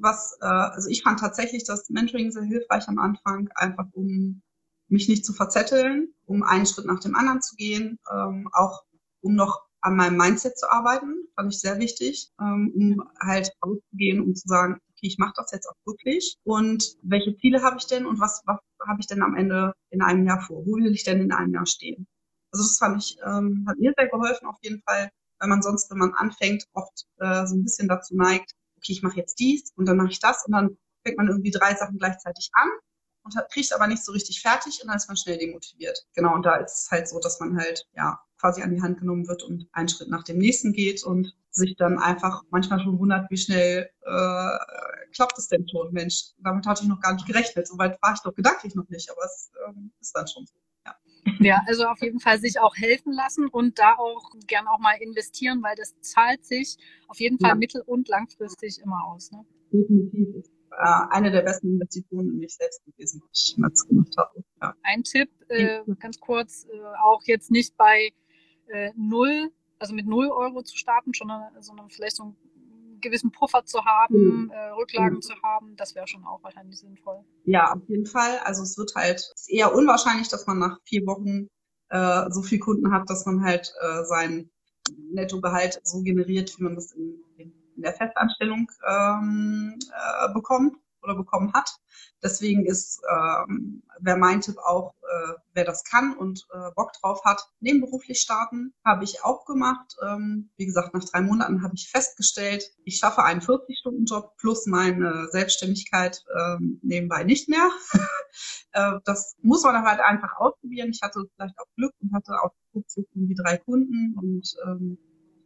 [SPEAKER 3] Was, äh, also ich fand tatsächlich das Mentoring sehr hilfreich am Anfang, einfach um mich nicht zu verzetteln, um einen Schritt nach dem anderen zu gehen, ähm, auch um noch an meinem Mindset zu arbeiten, fand ich sehr wichtig, ähm, um halt rauszugehen und zu sagen, okay, ich mache das jetzt auch wirklich und welche Ziele habe ich denn und was, was habe ich denn am Ende in einem Jahr vor? Wo will ich denn in einem Jahr stehen? Also das fand ich, ähm, hat mir sehr geholfen auf jeden Fall, weil man sonst, wenn man anfängt, oft äh, so ein bisschen dazu neigt, okay, ich mache jetzt dies und dann mache ich das und dann fängt man irgendwie drei Sachen gleichzeitig an und kriegt aber nicht so richtig fertig und dann ist man schnell demotiviert. Genau, und da ist es halt so, dass man halt ja quasi an die Hand genommen wird und einen Schritt nach dem nächsten geht und sich dann einfach manchmal schon wundert, wie schnell äh, klappt es denn schon. Mensch, damit hatte ich noch gar nicht gerechnet. Soweit war ich doch gedanklich noch nicht, aber es ähm, ist dann schon so. Ja.
[SPEAKER 2] also auf jeden Fall sich auch helfen lassen und da auch gern auch mal investieren, weil das zahlt sich auf jeden Fall ja. mittel- und langfristig immer aus. Ne?
[SPEAKER 3] Definitiv eine der besten Investitionen in mich selbst gewesen, die ich jemals gemacht habe. Ja.
[SPEAKER 2] Ein Tipp, äh, ganz kurz, äh, auch jetzt nicht bei äh, null, also mit null Euro zu starten, sondern, sondern vielleicht so einen gewissen Puffer zu haben, mhm. äh, Rücklagen mhm. zu haben, das wäre schon auch wahrscheinlich sinnvoll.
[SPEAKER 3] Ja, auf jeden Fall. Also es wird halt, es ist eher unwahrscheinlich, dass man nach vier Wochen äh, so viel Kunden hat, dass man halt äh, sein Nettogehalt so generiert, wie man das in, in in der Festanstellung ähm, äh, bekommt oder bekommen hat. Deswegen ist, ähm, wer mein Tipp auch, äh, wer das kann und äh, Bock drauf hat, nebenberuflich starten, habe ich auch gemacht. Ähm, wie gesagt, nach drei Monaten habe ich festgestellt, ich schaffe einen 40-Stunden-Job plus meine Selbstständigkeit ähm, nebenbei nicht mehr. äh, das muss man halt einfach ausprobieren. Ich hatte vielleicht auch Glück und hatte auch irgendwie drei Kunden und ähm,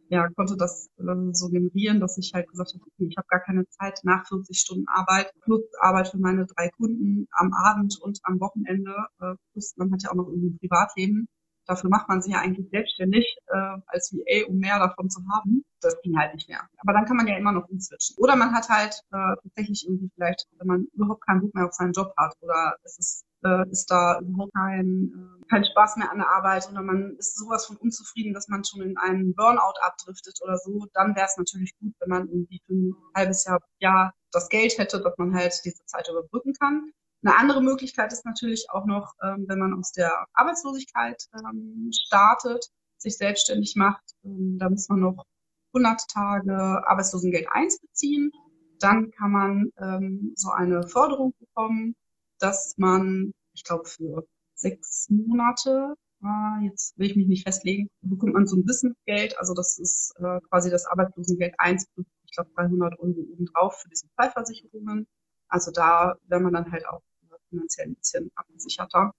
[SPEAKER 3] ja, konnte das ähm, so generieren, dass ich halt gesagt habe, okay, ich habe gar keine Zeit nach 40 Stunden Arbeit, plus Arbeit für meine drei Kunden am Abend und am Wochenende, äh, plus man hat ja auch noch irgendwie ein Privatleben. Dafür macht man sich ja eigentlich selbstständig äh, als VA, um mehr davon zu haben. Das ging halt nicht mehr. Aber dann kann man ja immer noch umswitchen. Oder man hat halt äh, tatsächlich irgendwie vielleicht, wenn man überhaupt keinen Bock mehr auf seinen Job hat oder es ist äh, ist da überhaupt kein, äh, kein Spaß mehr an der Arbeit oder man ist sowas von unzufrieden, dass man schon in einen Burnout abdriftet oder so, dann wäre es natürlich gut, wenn man irgendwie für ein halbes Jahr, Jahr das Geld hätte, dass man halt diese Zeit überbrücken kann. Eine andere Möglichkeit ist natürlich auch noch, ähm, wenn man aus der Arbeitslosigkeit ähm, startet, sich selbstständig macht, ähm, da muss man noch 100 Tage Arbeitslosengeld 1 beziehen. Dann kann man ähm, so eine Förderung bekommen dass man, ich glaube, für sechs Monate, äh, jetzt will ich mich nicht festlegen, bekommt man so ein Wissensgeld. Also das ist äh, quasi das Arbeitslosengeld 1 plus, ich glaube, 300 Euro obendrauf für die Sozialversicherungen. Also da wäre man dann halt auch finanziell ein bisschen abgesicherter.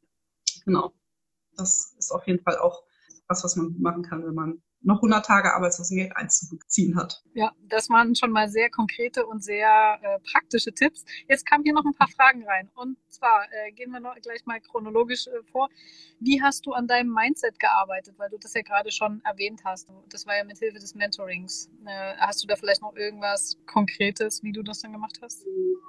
[SPEAKER 3] Genau. Das ist auf jeden Fall auch was, was man machen kann, wenn man noch 100 Tage Arbeitslosengeld einzubeziehen hat.
[SPEAKER 2] Ja, das waren schon mal sehr konkrete und sehr äh, praktische Tipps. Jetzt kamen hier noch ein paar Fragen rein. Und zwar äh, gehen wir noch gleich mal chronologisch äh, vor. Wie hast du an deinem Mindset gearbeitet? Weil du das ja gerade schon erwähnt hast. Das war ja mit Hilfe des Mentorings. Äh, hast du da vielleicht noch irgendwas Konkretes, wie du das dann gemacht hast?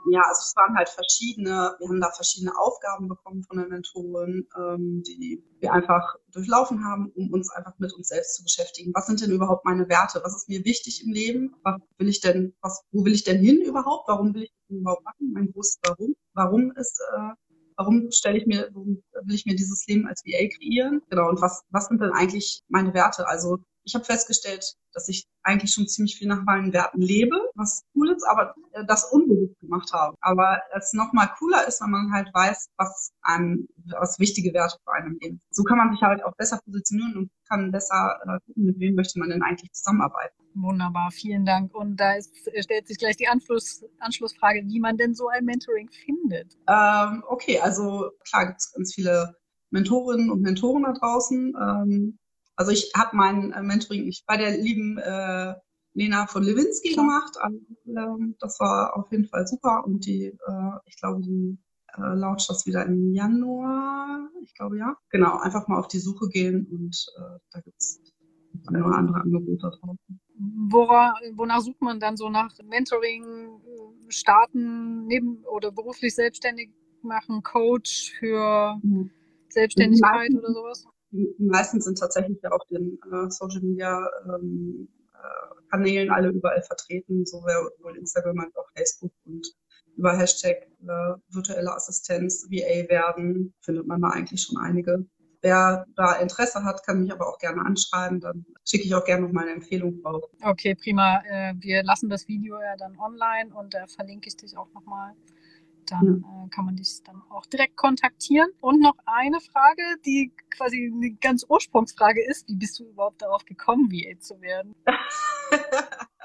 [SPEAKER 3] Ja, also es waren halt verschiedene, wir haben da verschiedene Aufgaben bekommen von der Mentorin, ähm, die wir einfach durchlaufen haben, um uns einfach mit uns selbst zu beschäftigen. Was sind denn überhaupt meine Werte? Was ist mir wichtig im Leben? Was will ich denn, was, wo will ich denn hin überhaupt? Warum will ich das überhaupt machen? Mein großes Warum. Warum ist, äh, warum stelle ich mir, warum will ich mir dieses Leben als VA kreieren? Genau. Und was, was sind denn eigentlich meine Werte? Also ich habe festgestellt, dass ich eigentlich schon ziemlich viel nach meinen Werten lebe, was cool ist, aber äh, das unbewusst gemacht habe. Aber es noch mal cooler ist, wenn man halt weiß, was einem, was wichtige Werte für einem leben. So kann man sich halt auch besser positionieren und kann besser äh, gucken, mit wem möchte man denn eigentlich zusammenarbeiten.
[SPEAKER 2] Wunderbar, vielen Dank. Und da ist, stellt sich gleich die Anschluss, Anschlussfrage, wie man denn so ein Mentoring findet.
[SPEAKER 3] Ähm, okay, also klar gibt es ganz viele Mentorinnen und Mentoren da draußen. Ähm, also ich habe mein äh, Mentoring ich bei der lieben äh, Lena von Lewinsky gemacht. Also, äh, das war auf jeden Fall super und die, äh, ich glaube, die äh, launcht das wieder im Januar. Ich glaube ja. Genau, einfach mal auf die Suche gehen und äh, da gibt's ein oder andere Angebote drauf.
[SPEAKER 2] Wora, wonach sucht man dann so nach Mentoring, starten, neben oder beruflich selbstständig machen, Coach für mhm. Selbstständigkeit oder sowas?
[SPEAKER 3] Die meisten sind tatsächlich ja auf den äh, Social Media ähm, äh, Kanälen alle überall vertreten, sowohl Instagram als auch Facebook und über Hashtag äh, virtuelle Assistenz, VA werden, findet man da eigentlich schon einige. Wer da Interesse hat, kann mich aber auch gerne anschreiben, dann schicke ich auch gerne noch meine Empfehlung drauf.
[SPEAKER 2] Okay, prima. Äh, wir lassen das Video ja dann online und da verlinke ich dich auch nochmal dann äh, kann man dich dann auch direkt kontaktieren. Und noch eine Frage, die quasi eine ganz Ursprungsfrage ist, wie bist du überhaupt darauf gekommen, VA zu werden?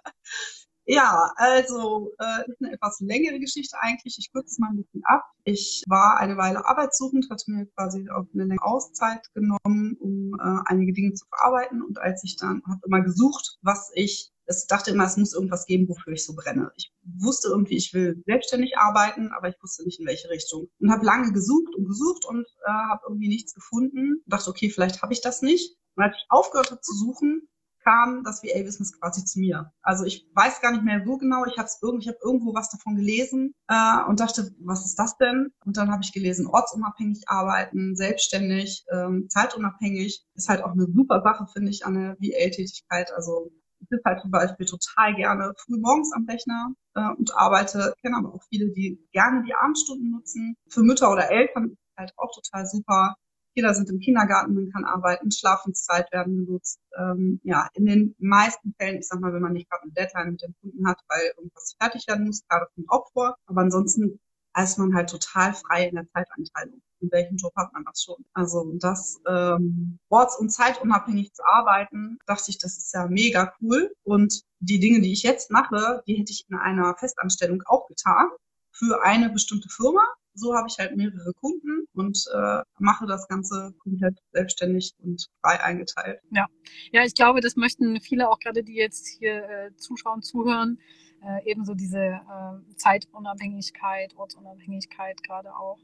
[SPEAKER 3] Ja, also äh, ist eine etwas längere Geschichte eigentlich. Ich kürze es mal ein bisschen ab. Ich war eine Weile arbeitssuchend, hatte mir quasi auch eine längere Auszeit genommen, um äh, einige Dinge zu verarbeiten. Und als ich dann habe immer gesucht, was ich es dachte immer, es muss irgendwas geben, wofür ich so brenne. Ich wusste irgendwie, ich will selbstständig arbeiten, aber ich wusste nicht in welche Richtung. Und habe lange gesucht und gesucht und äh, habe irgendwie nichts gefunden. Und dachte, okay, vielleicht habe ich das nicht. Und als ich aufgehört habe zu suchen, kam das VA-Business quasi zu mir. Also ich weiß gar nicht mehr so genau. Ich habe irgendwie, ich irgendwo was davon gelesen äh, und dachte, was ist das denn? Und dann habe ich gelesen, ortsunabhängig arbeiten, selbstständig, ähm, zeitunabhängig. Ist halt auch eine super Sache, finde ich, an der VA-Tätigkeit. Also sitze halt zum Beispiel total gerne früh morgens am Rechner äh, und arbeite. Kenne aber auch viele, die gerne die Abendstunden nutzen. Für Mütter oder Eltern halt auch total super. Kinder sind im Kindergarten, man kann arbeiten, Schlafenszeit werden genutzt. Ähm, ja, in den meisten Fällen, ich sag mal, wenn man nicht gerade eine Deadline mit dem Kunden hat, weil irgendwas fertig werden muss, gerade kommt auch vor. Aber ansonsten ist man halt total frei in der Zeiteinteilung. In welchem Job hat man das schon? Also das ähm, orts- und zeitunabhängig zu arbeiten, dachte ich, das ist ja mega cool. Und die Dinge, die ich jetzt mache, die hätte ich in einer Festanstellung auch getan für eine bestimmte Firma so habe ich halt mehrere Kunden und äh, mache das Ganze komplett selbstständig und frei eingeteilt.
[SPEAKER 2] Ja, ja, ich glaube, das möchten viele auch gerade, die jetzt hier äh, zuschauen, zuhören, äh, ebenso diese äh, Zeitunabhängigkeit, Ortsunabhängigkeit gerade auch.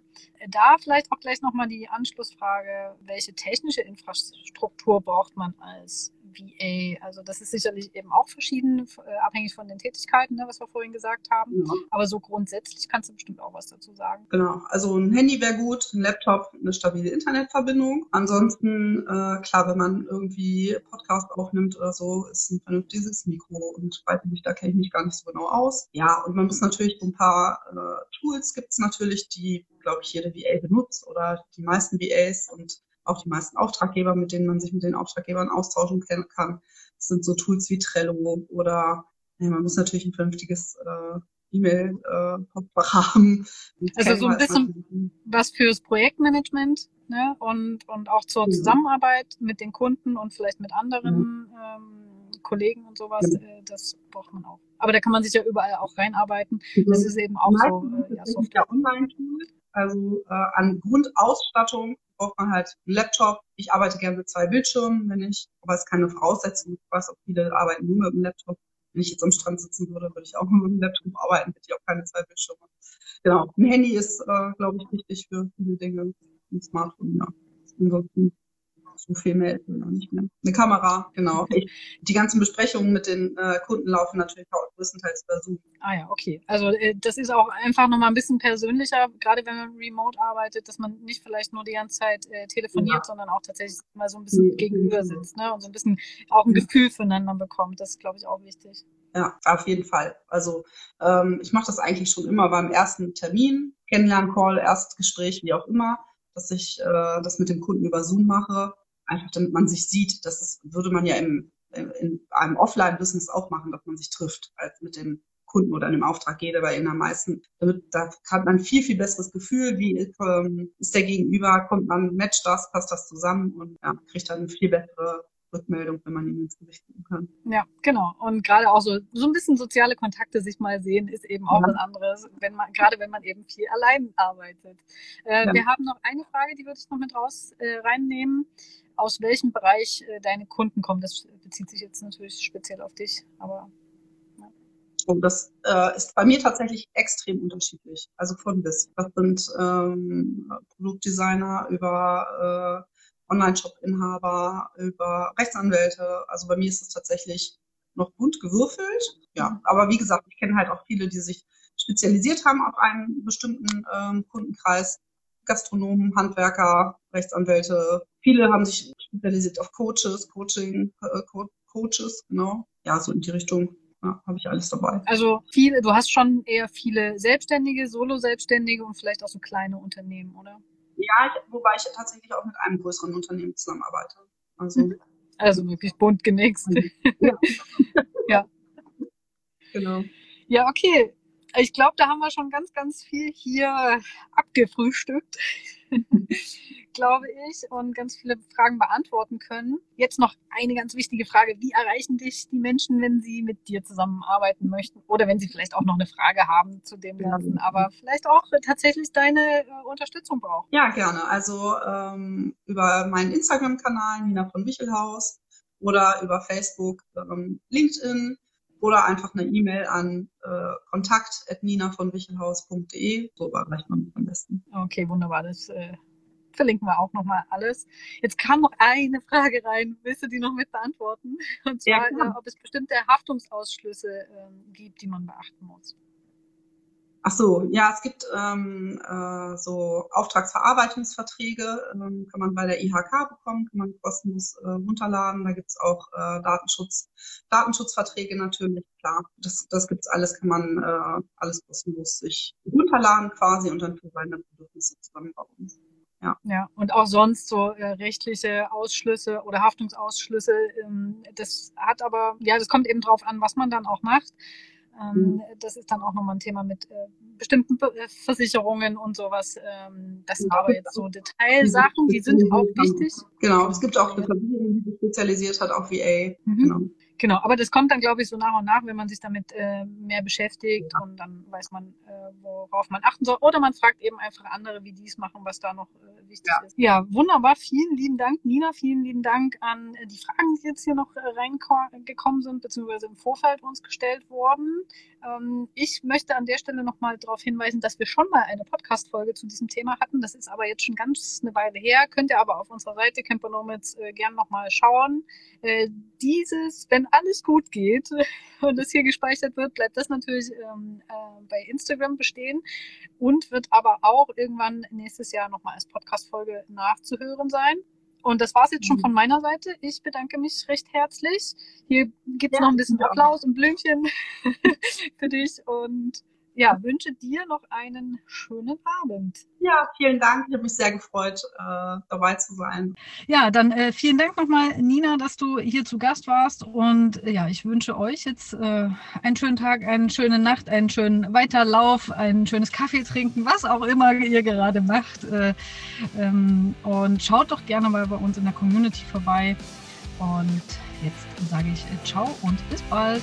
[SPEAKER 2] Da vielleicht auch gleich nochmal die Anschlussfrage, welche technische Infrastruktur braucht man als VA. Also das ist sicherlich eben auch verschieden, äh, abhängig von den Tätigkeiten, ne, was wir vorhin gesagt haben. Ja. Aber so grundsätzlich kannst du bestimmt auch was dazu sagen.
[SPEAKER 3] Genau, also ein Handy wäre gut, ein Laptop, eine stabile Internetverbindung. Ansonsten, äh, klar, wenn man irgendwie Podcast aufnimmt oder so, ist ein vernünftiges Mikro und weiß nicht, da kenne ich mich gar nicht so genau aus. Ja, und man muss natürlich so ein paar äh, Tools gibt es natürlich, die, glaube ich, jede VA benutzt oder die meisten VAs und auch die meisten Auftraggeber, mit denen man sich mit den Auftraggebern austauschen kann. Das sind so Tools wie Trello oder ja, man muss natürlich ein vernünftiges äh, E-Mail-Postfach äh, haben.
[SPEAKER 2] Also so ein bisschen was fürs Projektmanagement ne? und, und auch zur Zusammenarbeit mit den Kunden und vielleicht mit anderen mhm. ähm, Kollegen und sowas, ja. äh, das braucht man auch. Aber da kann man sich ja überall auch reinarbeiten. Das ist eben auch Meistens so äh, ja,
[SPEAKER 3] Software. Online-Tool, also äh, an Grundausstattung braucht man halt einen Laptop. Ich arbeite gerne mit zwei Bildschirmen, wenn ich, aber es ist keine Voraussetzung. Weiß auch, viele arbeiten nur mit dem Laptop. Wenn ich jetzt am Strand sitzen würde, würde ich auch nur mit dem Laptop arbeiten, hätte ich auch keine zwei Bildschirme. Genau. Ein Handy ist, äh, glaube ich, wichtig für viele Dinge. Ein Smartphone, ja. Ansonsten so viel mehr ist noch nicht mehr. Eine Kamera, genau. Die ganzen Besprechungen mit den äh, Kunden laufen natürlich auch größtenteils über Zoom.
[SPEAKER 2] Ah ja, okay. Also äh, das ist auch einfach nochmal ein bisschen persönlicher, gerade wenn man remote arbeitet, dass man nicht vielleicht nur die ganze Zeit äh, telefoniert, ja. sondern auch tatsächlich mal so ein bisschen ja. gegenüber sitzt ne? und so ein bisschen auch ein. Gefühl füreinander bekommt. Das ist, glaube ich, auch wichtig.
[SPEAKER 3] Ja, auf jeden Fall. Also ähm, ich mache das eigentlich schon immer beim ersten Termin, Kennenlern-Call, Erstgespräch, wie auch immer, dass ich äh, das mit dem Kunden über Zoom mache einfach damit man sich sieht. Das ist, würde man ja im, in einem Offline-Business auch machen, dass man sich trifft, als mit dem Kunden oder einem Auftraggeber in der meisten. Da hat man viel, viel besseres Gefühl, wie ähm, ist der Gegenüber, kommt man, matcht das, passt das zusammen und ja, kriegt dann eine viel bessere Rückmeldung, wenn man ihm ins Gesicht gucken kann.
[SPEAKER 2] Ja, genau. Und gerade auch so, so ein bisschen soziale Kontakte sich mal sehen, ist eben auch ja. was anderes, wenn man, gerade wenn man eben viel allein arbeitet. Äh, ja. Wir haben noch eine Frage, die würde ich noch mit raus äh, reinnehmen aus welchem Bereich äh, deine Kunden kommen. Das bezieht sich jetzt natürlich speziell auf dich, aber.
[SPEAKER 3] Ja. Und das äh, ist bei mir tatsächlich extrem unterschiedlich. Also von bis. Das sind ähm, Produktdesigner über äh, Online-Shop-Inhaber, über Rechtsanwälte. Also bei mir ist es tatsächlich noch bunt gewürfelt. Ja, aber wie gesagt, ich kenne halt auch viele, die sich spezialisiert haben auf einen bestimmten ähm, Kundenkreis. Gastronomen, Handwerker, Rechtsanwälte, Viele haben sich spezialisiert auf Coaches, Coaching, äh, Co Coaches, genau. Ja, so in die Richtung ja, habe ich alles dabei.
[SPEAKER 2] Also viele, du hast schon eher viele Selbstständige, Solo-Selbstständige und vielleicht auch so kleine Unternehmen, oder?
[SPEAKER 3] Ja, ich, wobei ich tatsächlich auch mit einem größeren Unternehmen zusammenarbeite. Also,
[SPEAKER 2] hm. also wirklich bunt gemixt. Ja. ja.
[SPEAKER 3] Genau.
[SPEAKER 2] Ja, okay. Ich glaube, da haben wir schon ganz, ganz viel hier abgefrühstückt, glaube ich, und ganz viele Fragen beantworten können. Jetzt noch eine ganz wichtige Frage. Wie erreichen dich die Menschen, wenn sie mit dir zusammenarbeiten möchten? Oder wenn sie vielleicht auch noch eine Frage haben zu dem Ganzen, aber vielleicht auch tatsächlich deine äh, Unterstützung brauchen?
[SPEAKER 3] Ja, gerne. Also ähm, über meinen Instagram-Kanal Nina von Wichelhaus oder über Facebook, ähm, LinkedIn oder einfach eine E-Mail an äh, kontakt.nina-von-wichelhaus.de. So erreicht man mich am besten.
[SPEAKER 2] Okay, wunderbar. Das äh, verlinken wir auch nochmal alles. Jetzt kam noch eine Frage rein. Willst du die noch mit beantworten? Und zwar, ja, äh, ob es bestimmte Haftungsausschlüsse äh, gibt, die man beachten muss.
[SPEAKER 3] Ach so, ja, es gibt ähm, äh, so Auftragsverarbeitungsverträge, ähm, kann man bei der IHK bekommen, kann man kostenlos äh, runterladen. Da gibt's auch äh, Datenschutz, Datenschutzverträge natürlich, klar. Das, das gibt's alles, kann man äh, alles kostenlos sich runterladen quasi und dann für seine Bedürfnisse zusammenbauen.
[SPEAKER 2] Ja. ja, und auch sonst so äh, rechtliche Ausschlüsse oder Haftungsausschlüsse. Ähm, das hat aber, ja, das kommt eben drauf an, was man dann auch macht. Ähm, mhm. Das ist dann auch nochmal ein Thema mit äh, bestimmten Be äh, Versicherungen und sowas. Ähm, das sind aber jetzt so Detailsachen, die sind auch wichtig.
[SPEAKER 3] Genau, es gibt auch eine Versicherung, die sich spezialisiert hat auf VA.
[SPEAKER 2] Mhm. Genau. Genau, aber das kommt dann, glaube ich, so nach und nach, wenn man sich damit äh, mehr beschäftigt ja. und dann weiß man, äh, worauf man achten soll. Oder man fragt eben einfach andere, wie die es machen, was da noch äh, wichtig ja. ist. Ja, wunderbar. Vielen lieben Dank, Nina. Vielen lieben Dank an äh, die Fragen, die jetzt hier noch äh, reingekommen sind, beziehungsweise im Vorfeld uns gestellt wurden. Ähm, ich möchte an der Stelle nochmal darauf hinweisen, dass wir schon mal eine Podcast-Folge zu diesem Thema hatten. Das ist aber jetzt schon ganz eine Weile her. Könnt ihr aber auf unserer Seite Campernomics äh, gern nochmal schauen. Äh, dieses, wenn alles gut geht und es hier gespeichert wird, bleibt das natürlich ähm, äh, bei Instagram bestehen und wird aber auch irgendwann nächstes Jahr nochmal als Podcast-Folge nachzuhören sein. Und das war es jetzt schon mhm. von meiner Seite. Ich bedanke mich recht herzlich. Hier gibt es ja, noch ein bisschen Applaus und Blümchen für dich und ja, wünsche dir noch einen schönen Abend.
[SPEAKER 3] Ja, vielen Dank. Ich habe mich sehr gefreut, äh, dabei zu sein.
[SPEAKER 2] Ja, dann äh, vielen Dank nochmal, Nina, dass du hier zu Gast warst. Und äh, ja, ich wünsche euch jetzt äh, einen schönen Tag, eine schöne Nacht, einen schönen Weiterlauf, ein schönes Kaffee trinken, was auch immer ihr gerade macht. Äh, ähm, und schaut doch gerne mal bei uns in der Community vorbei. Und jetzt sage ich äh, ciao und bis bald.